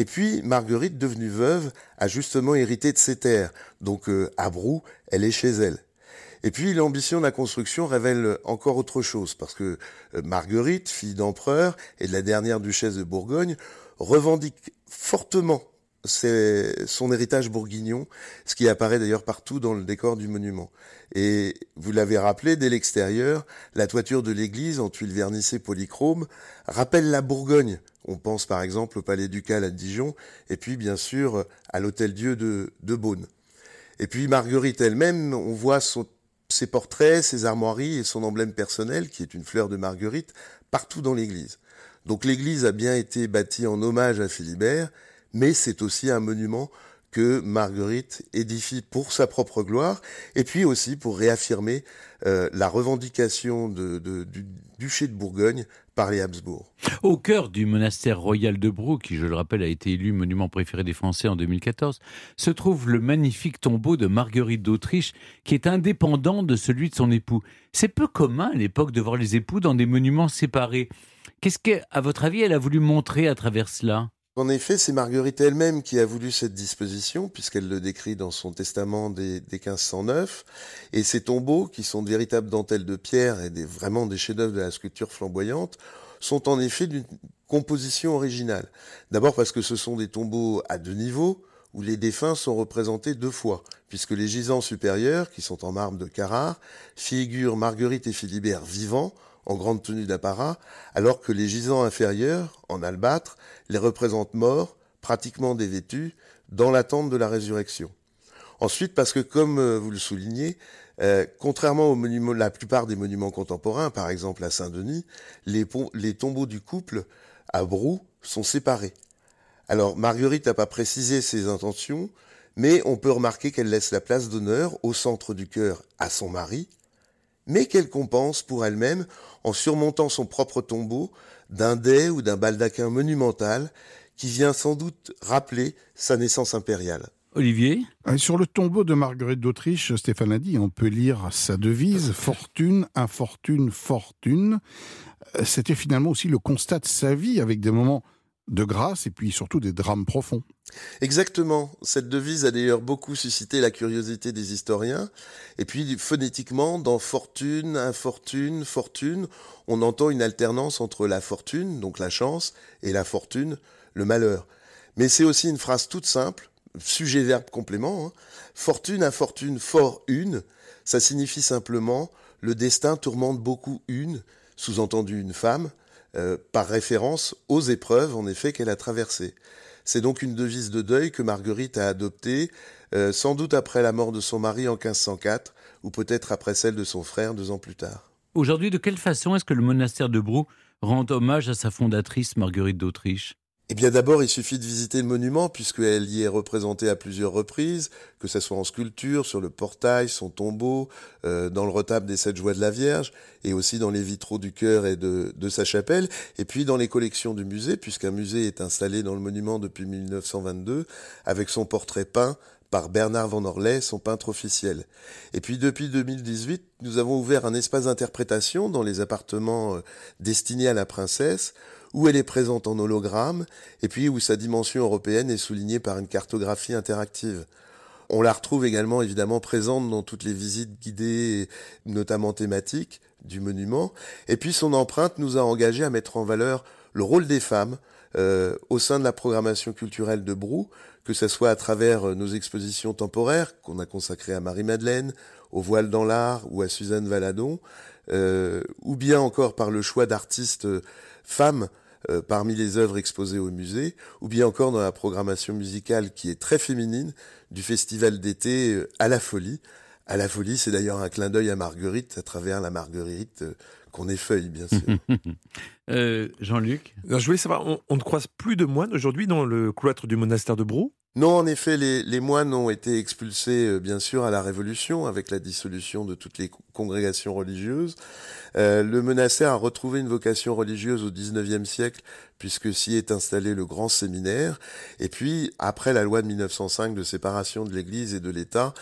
et puis, Marguerite, devenue veuve, a justement hérité de ses terres. Donc, euh, à Brou, elle est chez elle. Et puis, l'ambition de la construction révèle encore autre chose, parce que euh, Marguerite, fille d'empereur et de la dernière duchesse de Bourgogne, revendique fortement son héritage bourguignon, ce qui apparaît d'ailleurs partout dans le décor du monument. Et vous l'avez rappelé, dès l'extérieur, la toiture de l'église en tuiles vernissées polychromes rappelle la Bourgogne, on pense par exemple au Palais ducal à Dijon, et puis bien sûr à l'Hôtel-Dieu de, de Beaune. Et puis Marguerite elle-même, on voit ses portraits, ses armoiries et son emblème personnel, qui est une fleur de Marguerite, partout dans l'église. Donc l'église a bien été bâtie en hommage à Philibert, mais c'est aussi un monument que Marguerite édifie pour sa propre gloire, et puis aussi pour réaffirmer euh, la revendication du duché de Bourgogne Au cœur du monastère royal de Brou, qui je le rappelle a été élu monument préféré des Français en 2014, se trouve le magnifique tombeau de Marguerite d'Autriche, qui est indépendant de celui de son époux. C'est peu commun à l'époque de voir les époux dans des monuments séparés. Qu'est-ce qu'à votre avis elle a voulu montrer à travers cela? En effet, c'est Marguerite elle-même qui a voulu cette disposition, puisqu'elle le décrit dans son testament des, 1509. Et ces tombeaux, qui sont de véritables dentelles de pierre et des, vraiment des chefs-d'œuvre de la sculpture flamboyante, sont en effet d'une composition originale. D'abord parce que ce sont des tombeaux à deux niveaux, où les défunts sont représentés deux fois, puisque les gisants supérieurs, qui sont en marbre de Carrare, figurent Marguerite et Philibert vivants, en grande tenue d'apparat, alors que les gisants inférieurs, en albâtre, les représentent morts, pratiquement dévêtus, dans l'attente de la résurrection. Ensuite, parce que, comme euh, vous le soulignez, euh, contrairement aux monuments, la plupart des monuments contemporains, par exemple à Saint-Denis, les, tombeaux du couple à Brou sont séparés. Alors, Marguerite n'a pas précisé ses intentions, mais on peut remarquer qu'elle laisse la place d'honneur au centre du cœur à son mari, mais qu'elle compense pour elle-même en surmontant son propre tombeau d'un dais ou d'un baldaquin monumental qui vient sans doute rappeler sa naissance impériale. Olivier? Euh, Sur le tombeau de Marguerite d'Autriche, Stéphane a dit, on peut lire sa devise Fortune, infortune, fortune. Euh, c'était finalement aussi le constat de sa vie avec des moments de grâce et puis surtout des drames profonds. Exactement. Cette devise a d'ailleurs beaucoup suscité la curiosité des historiens. Et puis phonétiquement, dans fortune, infortune, fortune, on entend une alternance entre la fortune, donc la chance, et la fortune, le malheur. Mais c'est aussi une phrase toute simple, sujet-verbe complément. Hein. Fortune, infortune, fort une, ça signifie simplement le destin tourmente beaucoup une, sous-entendu une femme, euh, par référence aux épreuves en effet qu'elle a traversées. C'est donc une devise de deuil que Marguerite a adoptée, euh, sans doute après la mort de son mari en 1504, ou peut-être après celle de son frère deux ans plus tard. Aujourd'hui, de quelle façon est-ce que le monastère de Brou rend hommage à sa fondatrice Marguerite d'Autriche? Eh bien d'abord, il suffit de visiter le monument puisqu'elle y est représentée à plusieurs reprises, que ce soit en sculpture, sur le portail, son tombeau, euh, dans le retable des sept joies de la Vierge, et aussi dans les vitraux du chœur et de, sa chapelle, et puis dans les collections du musée, puisqu'un musée est installé dans le monument depuis 1922, avec son portrait peint par Bernard Van Orley, son peintre officiel. Et puis depuis 2018, nous avons ouvert un espace d'interprétation dans les appartements euh, destinés à la princesse, où elle est présente en hologramme, et puis où sa dimension européenne est soulignée par une cartographie interactive. On la retrouve également évidemment présente dans toutes les visites guidées, notamment thématiques, du monument. Et puis son empreinte nous a engagés à mettre en valeur le rôle des femmes euh, au sein de la programmation culturelle de Brou, que ce soit à travers euh, nos expositions temporaires qu'on a consacrées à Marie-Madeleine, au voile dans l'art ou à Suzanne Valadon, euh, ou bien encore par le choix d'artistes femmes euh, parmi les œuvres exposées au musée, ou bien encore dans la programmation musicale qui est très féminine du festival d'été euh, à la folie. À la folie, c'est d'ailleurs un clin d'œil à Marguerite à travers la Marguerite euh, qu'on effeuille, bien sûr. Jean-Luc? Je voulais savoir, on, on, ne croise plus de moines aujourd'hui dans le cloître du monastère de Brou? Non, en effet, les, moines ont été expulsés, euh, bien sûr, à la Révolution, avec la dissolution de toutes les congrégations religieuses. Euh, le monastère a retrouvé une vocation religieuse au XIXe siècle, puisque s'y est installé le grand séminaire. Et puis, après la loi de 1905 de séparation de l'Église et de l'État,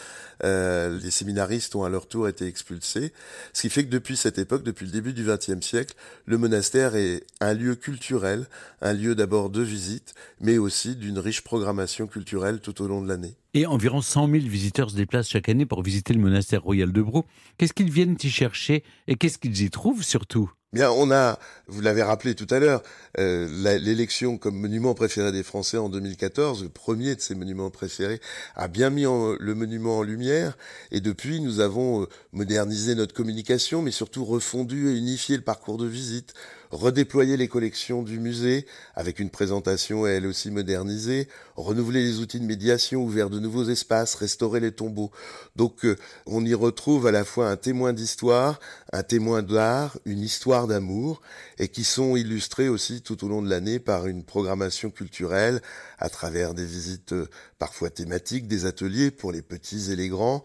euh, les séminaristes ont à leur tour été expulsés. Ce qui fait que depuis cette époque, depuis le début du XXe siècle, le monastère est un lieu culturel, un lieu d'abord de visite, mais aussi d'une riche programmation culturelle tout au long de l'année. Et environ 100 000 visiteurs se déplacent chaque année pour visiter le monastère royal de Brou. Qu'est-ce qu'ils viennent y chercher et qu'est-ce qu'ils y trouvent surtout? Bien, on a, vous l'avez rappelé tout à l'heure, euh, l'élection comme monument préféré des Français en 2014, le premier de ces monuments préférés, a bien mis le monument en lumière. Et depuis, nous avons euh, modernisé notre communication, mais surtout refondu et unifié le parcours de visite, redéployer les collections du musée avec une présentation elle aussi modernisée, renouveler les outils de médiation, ouvrir de nouveaux espaces, restaurer les tombeaux. Donc euh, on y retrouve à la fois un témoin d'histoire, un témoin d'art, une histoire d'amour, et qui sont illustrés aussi tout au long de l'année par une programmation culturelle à travers des visites euh, parfois thématiques, des ateliers pour les petits et les grands,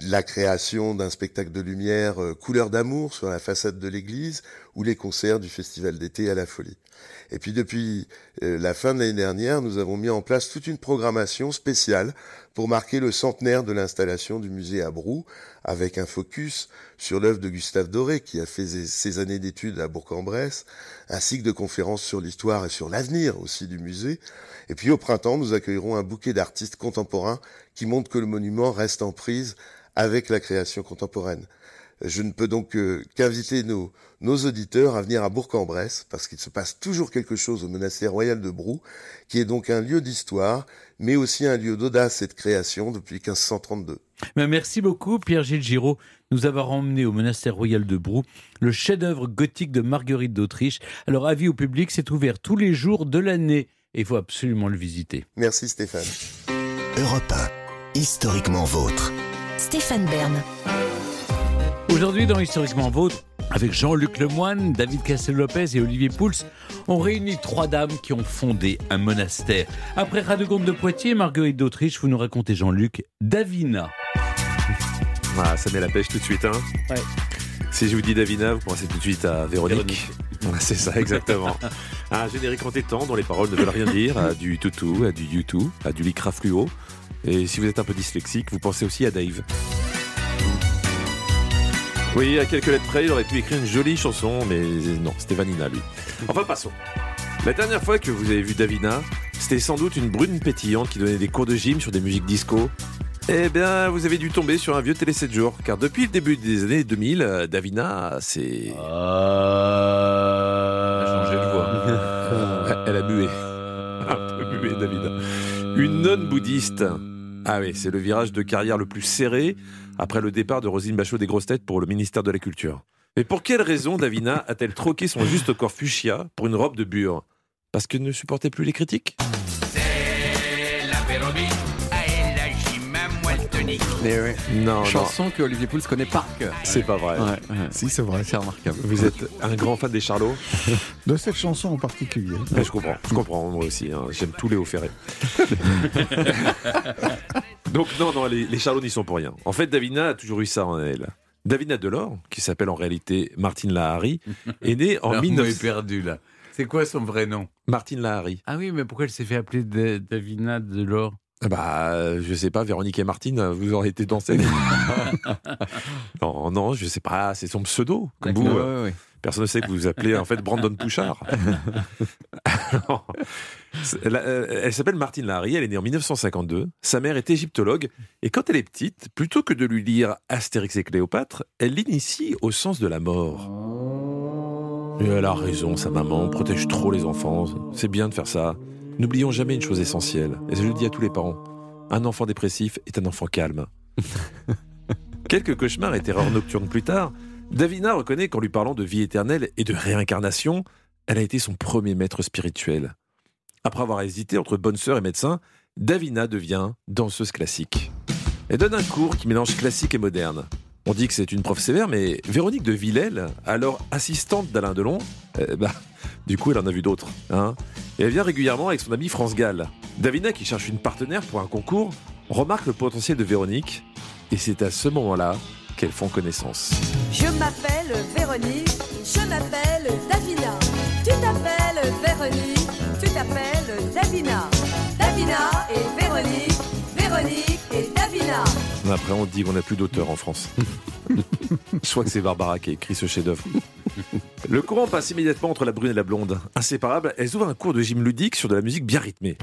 la création d'un spectacle de lumière euh, couleur d'amour sur la façade de l'église ou les concerts du festival d'été à la folie. Et puis depuis euh, la fin de l'année dernière, nous avons mis en place toute une programmation spéciale pour marquer le centenaire de l'installation du musée à Brou, avec un focus sur l'œuvre de Gustave Doré, qui a fait ses années d'études à Bourg-en-Bresse, un cycle de conférences sur l'histoire et sur l'avenir aussi du musée. Et puis au printemps, nous accueillerons un bouquet d'artistes contemporains qui montrent que le monument reste en prise avec la création contemporaine. Je ne peux donc euh, qu'inviter nos, nos auditeurs à venir à Bourg-en-Bresse, parce qu'il se passe toujours quelque chose au monastère royal de Brou, qui est donc un lieu d'histoire, mais aussi un lieu d'audace et de création depuis 1532. Mais merci beaucoup, Pierre-Gilles Giraud, nous avoir emmené au monastère royal de Brou, le chef-d'œuvre gothique de Marguerite d'Autriche. Alors, avis au public, c'est ouvert tous les jours de l'année et il faut absolument le visiter. Merci Stéphane. Europe 1, historiquement vôtre. Stéphane Bern. Aujourd'hui, dans Historiquement Vôtre, avec Jean-Luc Lemoine, David Castel-Lopez et Olivier Pouls, on réunit trois dames qui ont fondé un monastère. Après Radegonde de Poitiers et Marguerite d'Autriche, vous nous racontez, Jean-Luc, Davina. Ah, ça met la pêche tout de suite, hein Ouais. Si je vous dis Davina, vous pensez tout de suite à Véronique. C'est ça, exactement. un générique entêtant dont les paroles ne veulent rien dire, à du toutou, à du YouTube, à du lycra fluo. Et si vous êtes un peu dyslexique, vous pensez aussi à Dave. Oui, à quelques lettres près, il aurait pu écrire une jolie chanson, mais non, c'était Vanina, lui. Enfin, passons. La dernière fois que vous avez vu Davina, c'était sans doute une brune pétillante qui donnait des cours de gym sur des musiques disco. Eh bien, vous avez dû tomber sur un vieux télé 7 jours, car depuis le début des années 2000, euh, Davina, c'est... Elle a changé de voix. Elle a mué. Un peu mué, Davina. Une nonne bouddhiste. Ah oui, c'est le virage de carrière le plus serré après le départ de Rosine Bachot des grosses têtes pour le ministère de la Culture. Mais pour quelle raison Davina a-t-elle troqué son juste corps fuchsia pour une robe de bure? Parce qu'elle ne supportait plus les critiques? Mais ouais. Non, Chanson que Olivier Pouls connaît par cœur. C'est pas vrai. Ouais, ouais. Si, c'est vrai. C'est remarquable. Vous êtes un grand fan des Charlots? De cette chanson en particulier. Mais Je comprends, je comprends moi aussi. hein. J'aime tous les hauts ferrés. Donc non, non, les, les Charlots n'y sont pour rien. En fait, Davina a toujours eu ça en elle. Davina Delors, qui s'appelle en réalité Martine Lahari, est née en Alors, 19... moi, est perdu là. C'est quoi son vrai nom? Martine Lahari. Ah oui, mais pourquoi elle s'est fait appeler Da- Davina Delors? Ah Bah, je sais pas, Véronique et Martine, vous aurez été dansés. non, non, je sais pas, c'est son pseudo, comme vous. Ouais, euh, ouais, ouais. Personne ne sait que vous vous appelez en fait Brandon Pouchard. Elle, euh, elle s'appelle Martine Lahari, elle est née en 1952. Sa mère est égyptologue et quand elle est petite, plutôt que de lui lire Astérix et Cléopâtre, elle l'initie au sens de la mort. Et elle a raison, sa maman protège trop les enfants. C'est bien de faire ça. N'oublions jamais une chose essentielle, et je le dis à tous les parents. Un enfant dépressif est un enfant calme. Quelques cauchemars et terreurs nocturnes plus tard, Davina reconnaît qu'en lui parlant de vie éternelle et de réincarnation, elle a été son premier maître spirituel. Après avoir hésité entre bonne sœur et médecin, Davina devient danseuse classique. Elle donne un cours qui mélange classique et moderne. On dit que c'est une prof sévère, mais Véronique de Villèle, alors assistante d'Alain Delon, euh, bah, du coup, elle en a vu d'autres. Hein et elle vient régulièrement avec son ami France Gall. Davina, qui cherche une partenaire pour un concours, remarque le potentiel de Véronique, et c'est à ce moment-là qu'elles font connaissance. Je m'appelle Véronique, je m'appelle Davina. Tu t'appelles Véronique, Véronique, Véronique et Davina. Après, on dit qu'on n'a plus d'auteur en France. Crois que c'est Barbara qui a écrit ce chef-d'œuvre. Le courant passe immédiatement entre la brune et la blonde. Inséparables, elles ouvrent un cours de gym ludique sur de la musique bien rythmée.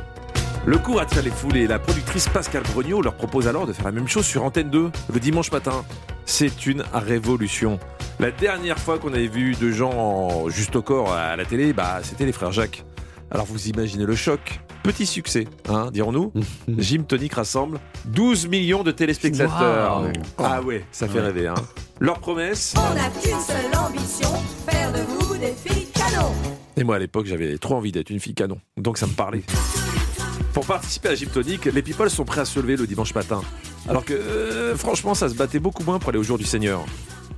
Le cours attire les foules et la productrice Pascal Brognaud leur propose alors de faire la même chose sur Antenne 2 le dimanche matin. C'est une révolution. La dernière fois qu'on avait vu de gens en juste au corps à la télé, bah, c'était les frères Jacques. Alors vous imaginez le choc. Petit succès, hein, dirons-nous. Gym Tonic rassemble 12 millions de téléspectateurs. Ah ouais, ça fait Ouais. rêver. Hein. Leur promesse On n'a qu'une seule ambition, faire de vous des filles canon. canon. Et moi, à l'époque, j'avais trop envie d'être une fille canon. Donc ça me parlait. Pour participer à Gym Tonic, les people sont prêts à se lever le dimanche matin. Alors que, euh, franchement, ça se battait beaucoup moins pour aller au jour du Seigneur.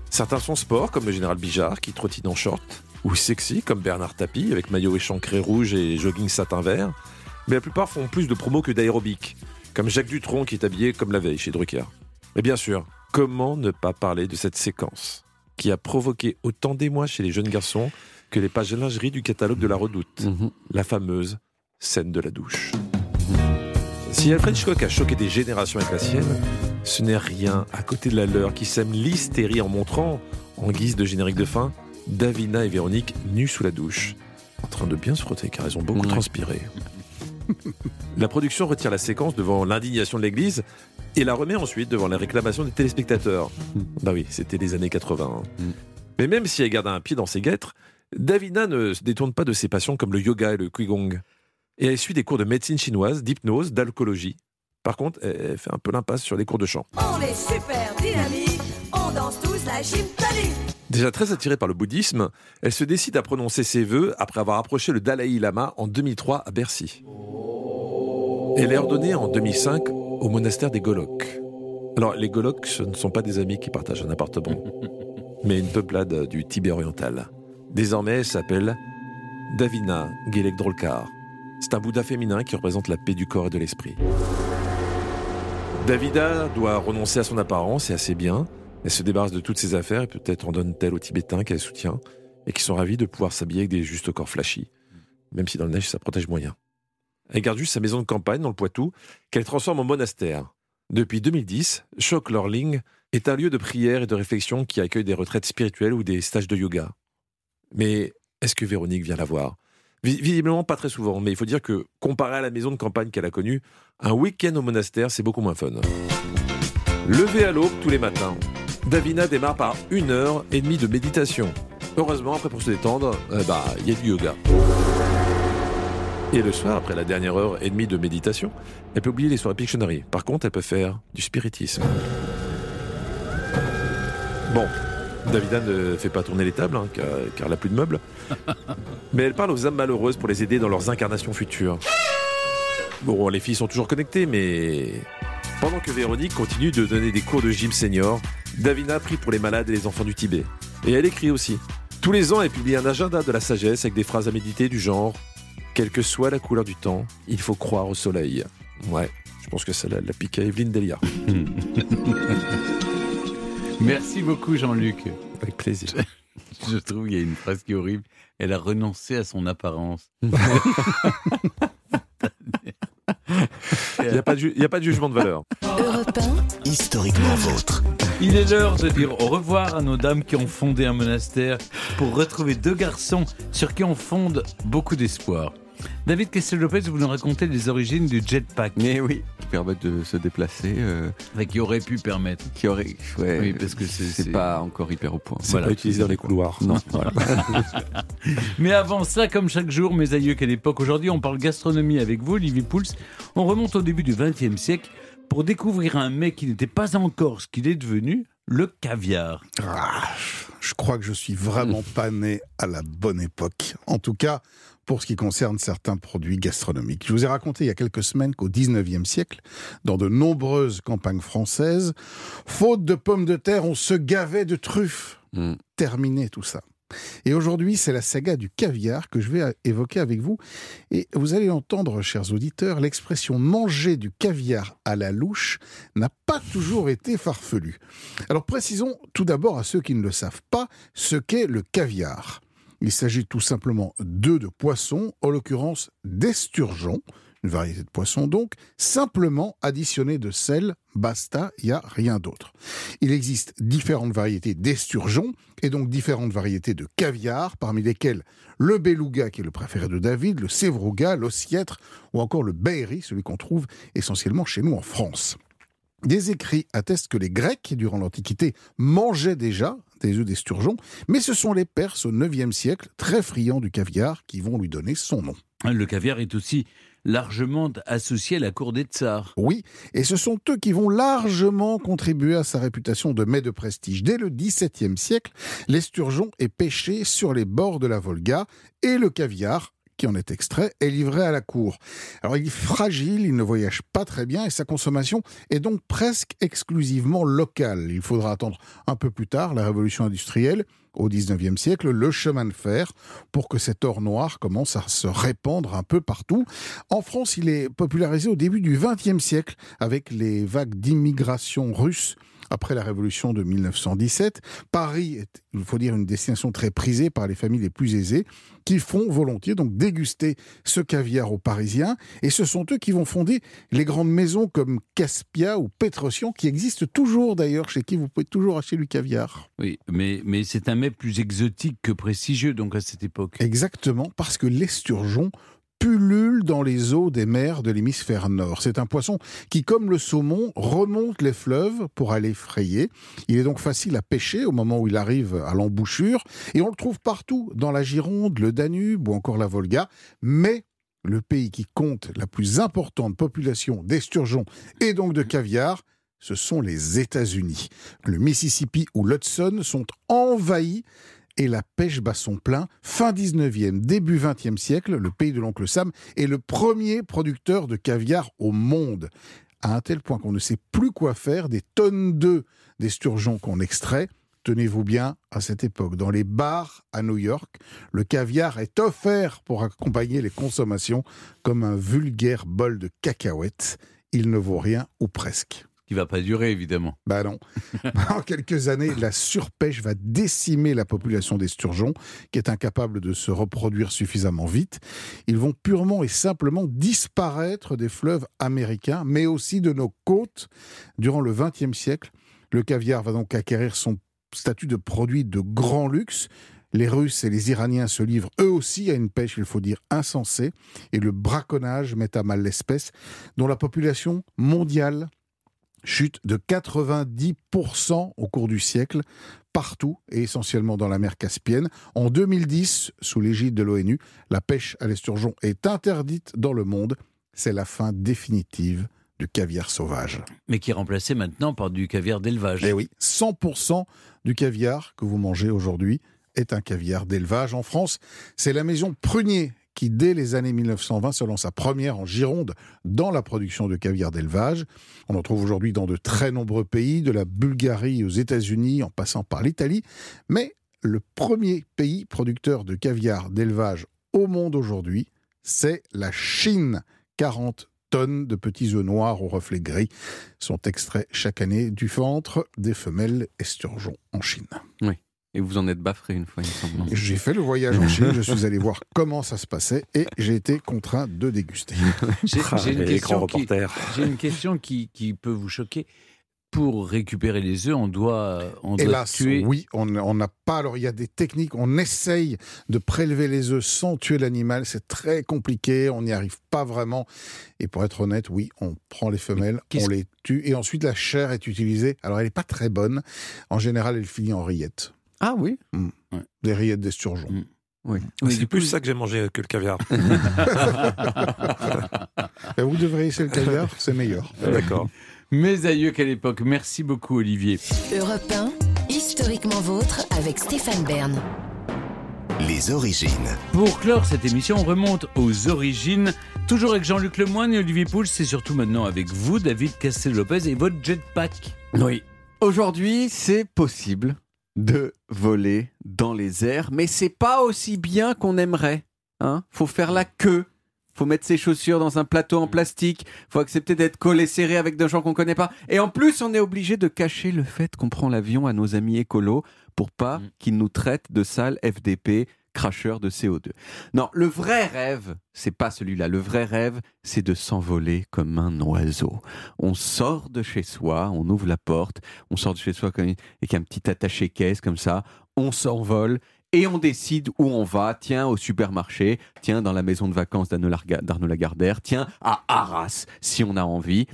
Certains sont sport, comme le général Bijard, qui trottine en short. Ou sexy, comme Bernard Tapie, avec maillot échancré rouge et jogging satin vert. Mais la plupart font plus de promos que d'aérobic. Comme Jacques Dutronc, qui est habillé comme la veille chez Drucker. Et bien sûr, comment ne pas parler de cette séquence qui a provoqué autant d'émoi chez les jeunes garçons que les pages lingerie du catalogue de la Redoute. La fameuse scène de la douche. Si Alfred Hitchcock a choqué des générations avec la sienne, ce n'est rien à côté de la leur qui sème l'hystérie en montrant, en guise de générique de fin, Davina et Véronique nues sous la douche, en train de bien se frotter car elles ont beaucoup transpiré. La production retire la séquence devant l'indignation de l'église et la remet ensuite devant les réclamations des téléspectateurs. Bah oui, c'était les années 80. hein. Mais même si elle garde un pied dans ses guêtres, Davina ne se détourne pas de ses passions comme le yoga et le qigong. Et elle suit des cours de médecine chinoise, d'hypnose, d'alcoologie. Par contre, elle fait un peu l'impasse sur les cours de chant. On est super dynamique, on danse tous la. Déjà très attirée par le bouddhisme, elle se décide à prononcer ses vœux après avoir approché le Dalai Lama en 2003 à Bercy. Elle est ordonnée en 2005 au monastère des Goloks. Alors, les Goloks, ce ne sont pas des amis qui partagent un appartement, mais une peuplade du Tibet oriental. Désormais, elle s'appelle Davina Gelek Drolkar. C'est un Bouddha féminin qui représente la paix du corps et de l'esprit. Davida doit renoncer à son apparence et à ses biens. Elle se débarrasse de toutes ses affaires et peut-être en donne-t-elle aux Tibétains qu'elle soutient et qui sont ravis de pouvoir s'habiller avec des justes corps flashy, même si dans le neige ça protège moyen. Elle garde juste sa maison de campagne dans le Poitou qu'elle transforme en monastère. Depuis 2010, Chok Lorling est un lieu de prière et de réflexion qui accueille des retraites spirituelles ou des stages de yoga. Mais est-ce que Véronique vient la voir? Vi- Visiblement pas très souvent, mais il faut dire que comparé à la maison de campagne qu'elle a connue, un week-end au monastère c'est beaucoup moins fun. Levé à l'aube tous les matins, Davina démarre par une heure et demie de méditation. Heureusement, après pour se détendre, euh, bah il y a du yoga. Et le soir, après la dernière heure et demie de méditation, elle peut oublier les soirées Pictionary. Par contre, elle peut faire du spiritisme. Bon, Davida ne fait pas tourner les tables, hein, car, car elle n'a plus de meubles. Mais elle parle aux âmes malheureuses pour les aider dans leurs incarnations futures. Bon, les filles sont toujours connectées, mais... Pendant que Véronique continue de donner des cours de gym senior, Davina prie pour les malades et les enfants du Tibet. Et elle écrit aussi. Tous les ans, elle publie un agenda de la sagesse avec des phrases à méditer du genre Quelle que soit la couleur du temps, il faut croire au soleil. Ouais, je pense que ça la, la pique à Evelyne Delia. Merci beaucoup, Jean-Luc. Avec plaisir. Je trouve qu'il y a une phrase qui est horrible. Elle a renoncé à son apparence. Il n'y a, a pas de jugement de valeur. Europe Historiquement vôtre. Il est l'heure de dire au revoir à nos dames qui ont fondé un monastère pour retrouver deux garçons sur qui on fonde beaucoup d'espoir. David Castel-Lopez, vous nous racontez les origines du jetpack. Mais oui, qui permettent de se déplacer. euh, qui aurait pu permettre. Qui aurait, ouais, Oui, parce que c'est- pas encore hyper au point. C'est pas utilisé dans les couloirs. Non, voilà. Mais avant ça, comme chaque jour, mes aïeux, quelle époque Aujourd'hui, on parle gastronomie avec vous, Olivier Pouls. On remonte au début du XXe siècle pour découvrir un mets qui n'était pas encore ce qu'il est devenu, le caviar. Ah, je crois que je suis vraiment pas né à la bonne époque. En tout cas, pour ce qui concerne certains produits gastronomiques. Je vous ai raconté il y a quelques semaines qu'au 19e siècle, dans de nombreuses campagnes françaises, faute de pommes de terre, on se gavait de truffes. Terminé tout ça. Et aujourd'hui, c'est la saga du caviar que je vais évoquer avec vous. Et vous allez entendre, chers auditeurs, l'expression manger du caviar à la louche n'a pas toujours été farfelue. Alors précisons tout d'abord à ceux qui ne le savent pas ce qu'est le caviar. Il s'agit tout simplement d'œufs de poisson, en l'occurrence d'esturgeon, une variété de poisson donc, simplement additionné de sel, basta, il n'y a rien d'autre. Il existe différentes variétés d'esturgeon et donc différentes variétés de caviar, parmi lesquelles le beluga qui est le préféré de David, le sévrouga, l'ossiètre ou encore le beiri, celui qu'on trouve essentiellement chez nous en France. Des écrits attestent que les Grecs, durant l'Antiquité, mangeaient déjà des œufs d'esturgeon, mais ce sont les Perses au IXe siècle, très friands du caviar, qui vont lui donner son nom. Le caviar est aussi largement associé à la cour des tsars. Oui, et ce sont eux qui vont largement contribuer à sa réputation de mets de prestige. Dès le XVIIe siècle, l'esturgeon est pêché sur les bords de la Volga et le caviar qui en est extrait est livré à la cour. Alors il est fragile, il ne voyage pas très bien et sa consommation est donc presque exclusivement locale. Il faudra attendre un peu plus tard la révolution industrielle au 19e siècle le chemin de fer pour que cet or noir commence à se répandre un peu partout. En France, il est popularisé au début du 20e siècle avec les vagues d'immigration russe après la révolution de 1917. Paris est, il faut dire, une destination très prisée par les familles les plus aisées qui font volontiers donc déguster ce caviar aux Parisiens. Et ce sont eux qui vont fonder les grandes maisons comme Caspia ou Petrosian, qui existent toujours d'ailleurs, chez qui vous pouvez toujours acheter du caviar. Oui, mais, mais c'est un mets plus exotique que prestigieux donc à cette époque. Exactement, parce que l'esturgeon pullule dans les eaux des mers de l'hémisphère nord. C'est un poisson qui, comme le saumon, remonte les fleuves pour aller frayer. Il est donc facile à pêcher au moment où il arrive à l'embouchure, et on le trouve partout, dans la Gironde, le Danube ou encore la Volga, mais le pays qui compte la plus importante population d'esturgeons et donc de caviar, ce sont les États-Unis. Le Mississippi ou l'Hudson sont envahis et la pêche bat son plein. Fin 19e, début 20e siècle, le pays de l'oncle Sam est le premier producteur de caviar au monde. À un tel point qu'on ne sait plus quoi faire des tonnes d'œufs d'esturgeons qu'on extrait. Tenez-vous bien, à cette époque, dans les bars à New York, le caviar est offert pour accompagner les consommations comme un vulgaire bol de cacahuètes. Il ne vaut rien ou presque qui va pas durer évidemment. Bah non. en quelques années, la surpêche va décimer la population des sturgeons, qui est incapable de se reproduire suffisamment vite. Ils vont purement et simplement disparaître des fleuves américains, mais aussi de nos côtes. Durant le XXe siècle, le caviar va donc acquérir son statut de produit de grand luxe. Les Russes et les Iraniens se livrent eux aussi à une pêche, il faut dire, insensée, et le braconnage met à mal l'espèce, dont la population mondiale chute de 90% au cours du siècle, partout et essentiellement dans la mer Caspienne. En 2010, sous l'égide de l'ONU, la pêche à l'esturgeon est interdite dans le monde. C'est la fin définitive du caviar sauvage. Mais qui est remplacé maintenant par du caviar d'élevage. Eh oui, 100% du caviar que vous mangez aujourd'hui est un caviar d'élevage. En France, c'est la maison Prunier qui, dès les années 1920, se lance sa première en Gironde dans la production de caviar d'élevage. On en trouve aujourd'hui dans de très nombreux pays, de la Bulgarie aux États-Unis, en passant par l'Italie. Mais le premier pays producteur de caviar d'élevage au monde aujourd'hui, c'est la Chine. 40 tonnes de petits œufs noirs aux reflets gris sont extraits chaque année du ventre des femelles esturgeons en Chine. Oui. Et vous en êtes baffré une fois, il me semble. J'ai fait le voyage en Chine, je suis allé voir comment ça se passait et j'ai été contraint de déguster. J'ai une, une, question qui, qui, peut vous choquer. Pour récupérer les œufs, on doit, on doit Hélas, tuer. Oui, on n'a pas. Alors, il y a des techniques. On essaye de prélever les œufs sans tuer l'animal. C'est très compliqué. On n'y arrive pas vraiment. Et pour être honnête, oui, on prend les femelles, on les tue. Et ensuite, la chair est utilisée. Alors, elle n'est pas très bonne. En général, elle finit en rillettes. Ah oui mmh. Des rillettes d'esturgeon. Mmh. Oui. c'est plus ça que j'ai mangé que le caviar. vous devriez essayer le caviar, c'est meilleur. D'accord. Mes aïeux, quelle époque. Merci beaucoup, Olivier. Europe 1, historiquement vôtre, avec Stéphane Bern. Les origines. Pour clore cette émission, on remonte aux origines. Toujours avec Jean-Luc Lemoyne et Olivier Pouls, c'est surtout maintenant avec vous, David Castel-Lopez, et votre jetpack. Oui. Aujourd'hui, c'est possible de voler dans les airs, mais c'est pas aussi bien qu'on aimerait. Hein faut faire la queue, faut mettre ses chaussures dans un plateau en plastique, faut accepter d'être collé serré avec des gens qu'on connaît pas. Et en plus, on est obligé de cacher le fait qu'on prend l'avion à nos amis écolos pour pas mm. qu'ils nous traitent de sales FDP cracheur de CO2. Non, le vrai rêve, c'est pas celui-là. Le vrai rêve, c'est de s'envoler comme un oiseau. On sort de chez soi, on ouvre la porte, on sort de chez soi avec un petit attaché-caisse comme ça, on s'envole et on décide où on va. Tiens, au supermarché, tiens, dans la maison de vacances d'Arnaud Lagardère, tiens, à Arras, si on a envie.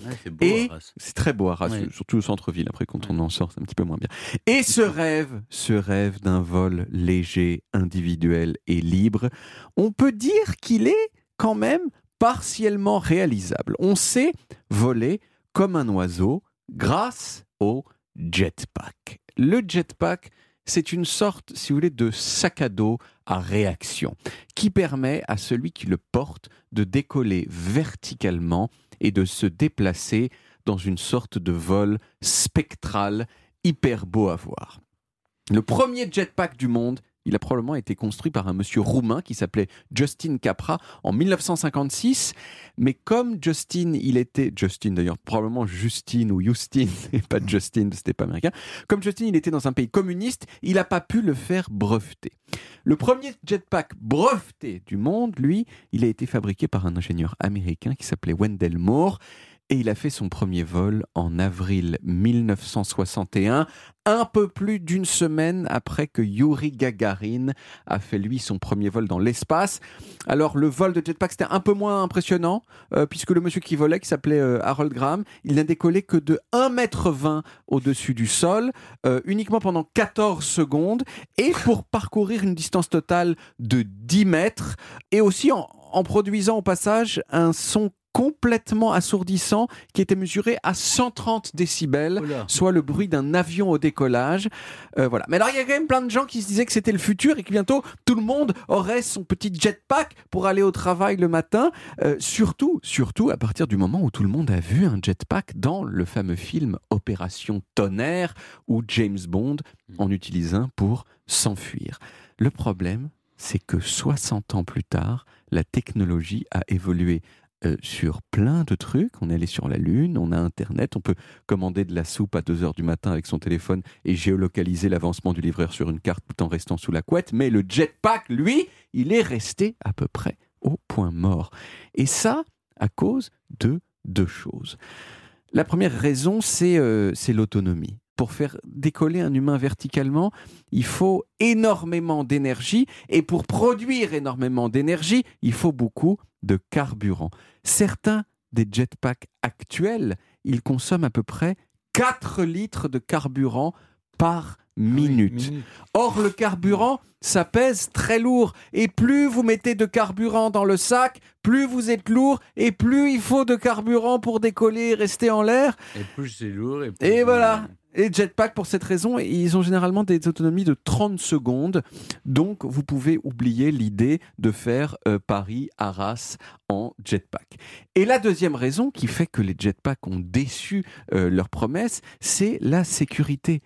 et c'est très beau Arras, surtout au centre-ville. Après, quand on en sort, c'est un petit peu moins bien. Et ce rêve, ce rêve d'un vol léger, individuel et libre, on peut dire qu'il est quand même partiellement réalisable. On sait voler comme un oiseau grâce au jetpack. Le jetpack, c'est une sorte, si vous voulez, de sac à dos à réaction qui permet à celui qui le porte de décoller verticalement et de se déplacer dans une sorte de vol spectral hyper beau à voir. Le premier jetpack du monde, il a probablement été construit par un monsieur roumain qui s'appelait Justin Capra en 1956. Mais comme Justin, il était, Justin d'ailleurs, probablement Justine ou Justine, et pas Justin, c'était pas américain. Comme Justin, il était dans un pays communiste, il n'a pas pu le faire breveter. Le premier jetpack breveté du monde, lui, il a été fabriqué par un ingénieur américain qui s'appelait Wendell Moore et il a fait son premier vol en avril 1961, un peu plus d'une semaine après que Yuri Gagarin a fait lui son premier vol dans l'espace. Alors le vol de jetpack c'était un peu moins impressionnant euh, puisque le monsieur qui volait qui s'appelait euh, Harold Graham, il n'a décollé que de 1,20 m au-dessus du sol, euh, uniquement pendant 14 secondes et pour parcourir une distance totale de 10 mètres et aussi en produisant au passage un son complètement assourdissant qui était mesuré à 130 décibels, soit le bruit d'un avion au décollage. Euh, voilà. Mais alors il y a quand même plein de gens qui se disaient que c'était le futur et que bientôt tout le monde aurait son petit jetpack pour aller au travail le matin. Euh, surtout, surtout à partir du moment où tout le monde a vu un jetpack dans le fameux film Opération Tonnerre où James Bond en utilise un pour s'enfuir. Le problème, c'est que 60 ans plus tard, la technologie a évolué euh, sur plein de trucs. On est allé sur la Lune, on a Internet, on peut commander de la soupe à 2 heures du matin avec son téléphone et géolocaliser l'avancement du livreur sur une carte tout en restant sous la couette. Mais le jetpack, lui, il est resté à peu près au point mort. Et ça, à cause de deux choses. La première raison, c'est euh, l'autonomie pour faire décoller un humain verticalement, il faut énormément d'énergie et pour produire énormément d'énergie, il faut beaucoup de carburant. Certains des jetpacks actuels, ils consomment à peu près 4 litres de carburant par minute. Or, le carburant, ça pèse très lourd. Et plus vous mettez de carburant dans le sac, plus vous êtes lourd et plus il faut de carburant pour décoller et rester en l'air. Et plus c'est lourd. Et, plus Et voilà. Et jetpack, pour cette raison, ils ont généralement des autonomies de 30 secondes. Donc, vous pouvez oublier l'idée de faire euh, Paris-Arras en jetpack. Et la deuxième raison qui fait que les jetpacks ont déçu euh, leurs promesses, c'est la sécurité.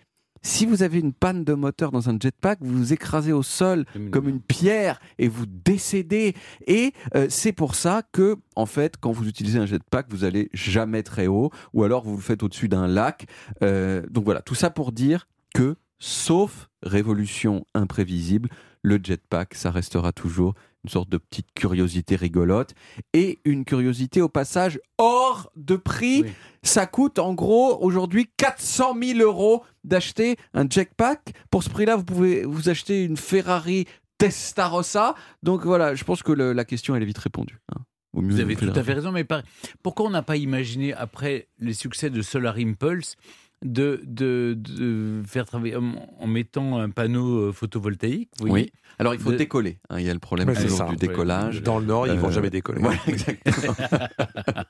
Si vous avez une panne de moteur dans un jetpack, vous vous écrasez au sol comme une pierre et vous décédez. Et euh, c'est pour ça que, en fait, quand vous utilisez un jetpack, vous allez jamais très haut, ou alors vous le faites au-dessus d'un lac. Euh, donc voilà, tout ça pour dire que, sauf révolution imprévisible, le jetpack, ça restera toujours une sorte de petite curiosité rigolote et une curiosité au passage hors de prix. Ça coûte en gros aujourd'hui 400 000 euros d'acheter un jetpack. Pour ce prix-là, vous pouvez vous acheter une Ferrari Testarossa. Donc voilà, je pense que le- la question elle est vite répondue. hein. Vous avez tout à fait raison, mais par- pourquoi on n'a pas imaginé, après les succès de Solar Impulse, de, de, de faire travailler en, en mettant un panneau euh, photovoltaïque vous voyez Oui. Alors il faut De- décoller. hein. Il y a le problème Ouais, c'est toujours ça. du décollage. Dans le Nord, ils vont Euh, jamais décoller. ouais, exactement.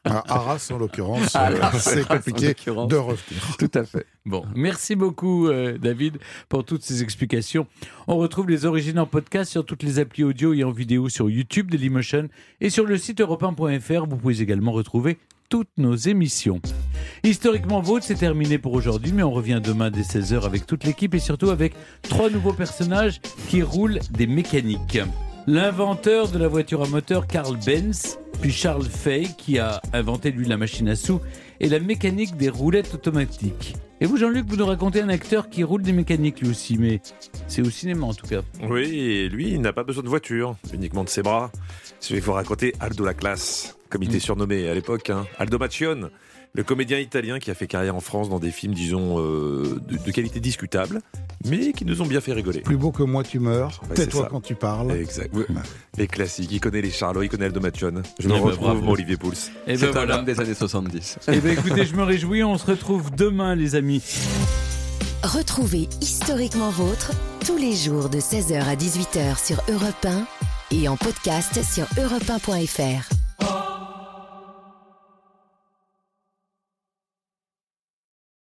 À Arras, en l'occurrence, Arras, c'est compliqué de revenir. Tout à fait. Bon, merci beaucoup euh, David pour toutes ces explications. On retrouve les origines en podcast sur toutes les applis audio et en vidéo sur YouTube Dailymotion et sur le site europe 1.fr. Vous pouvez également retrouver toutes nos émissions. Historiquement Vôtre, c'est terminé pour aujourd'hui, mais on revient demain dès 16h avec toute l'équipe et surtout avec trois nouveaux personnages qui roulent des mécaniques. L'inventeur de la voiture à moteur Carl Benz, puis Charles Fay qui a inventé lui la machine à sous et la mécanique des roulettes automatiques. Et vous Jean-Luc, vous nous racontez un acteur qui roule des mécaniques lui aussi, mais c'est au cinéma en tout cas. Oui, lui, il n'a pas besoin de voiture, uniquement de ses bras. Je vais vous raconter Aldo la classe, comme il était surnommé à l'époque. hein. Aldo Macione, le comédien italien qui a fait carrière en France dans des films, disons, euh, de, de qualité discutable, mais qui nous ont bien fait rigoler. Plus beau que moi, tu meurs. Ouais, c'est Tais-toi ça. quand tu parles. Exact. Ouais. Les classiques, il connaît les Charlots, il connaît Aldo Macione. Je Eh le ben, retrouve, bravo. mon Olivier Pouls. Et C'est ben un voilà. homme des années 70. Eh ben écoutez, je me réjouis, on se retrouve demain les amis. Retrouvez Historiquement Vôtre tous les jours de 16h à 18h sur Europe 1 et en podcast sur europe1.fr.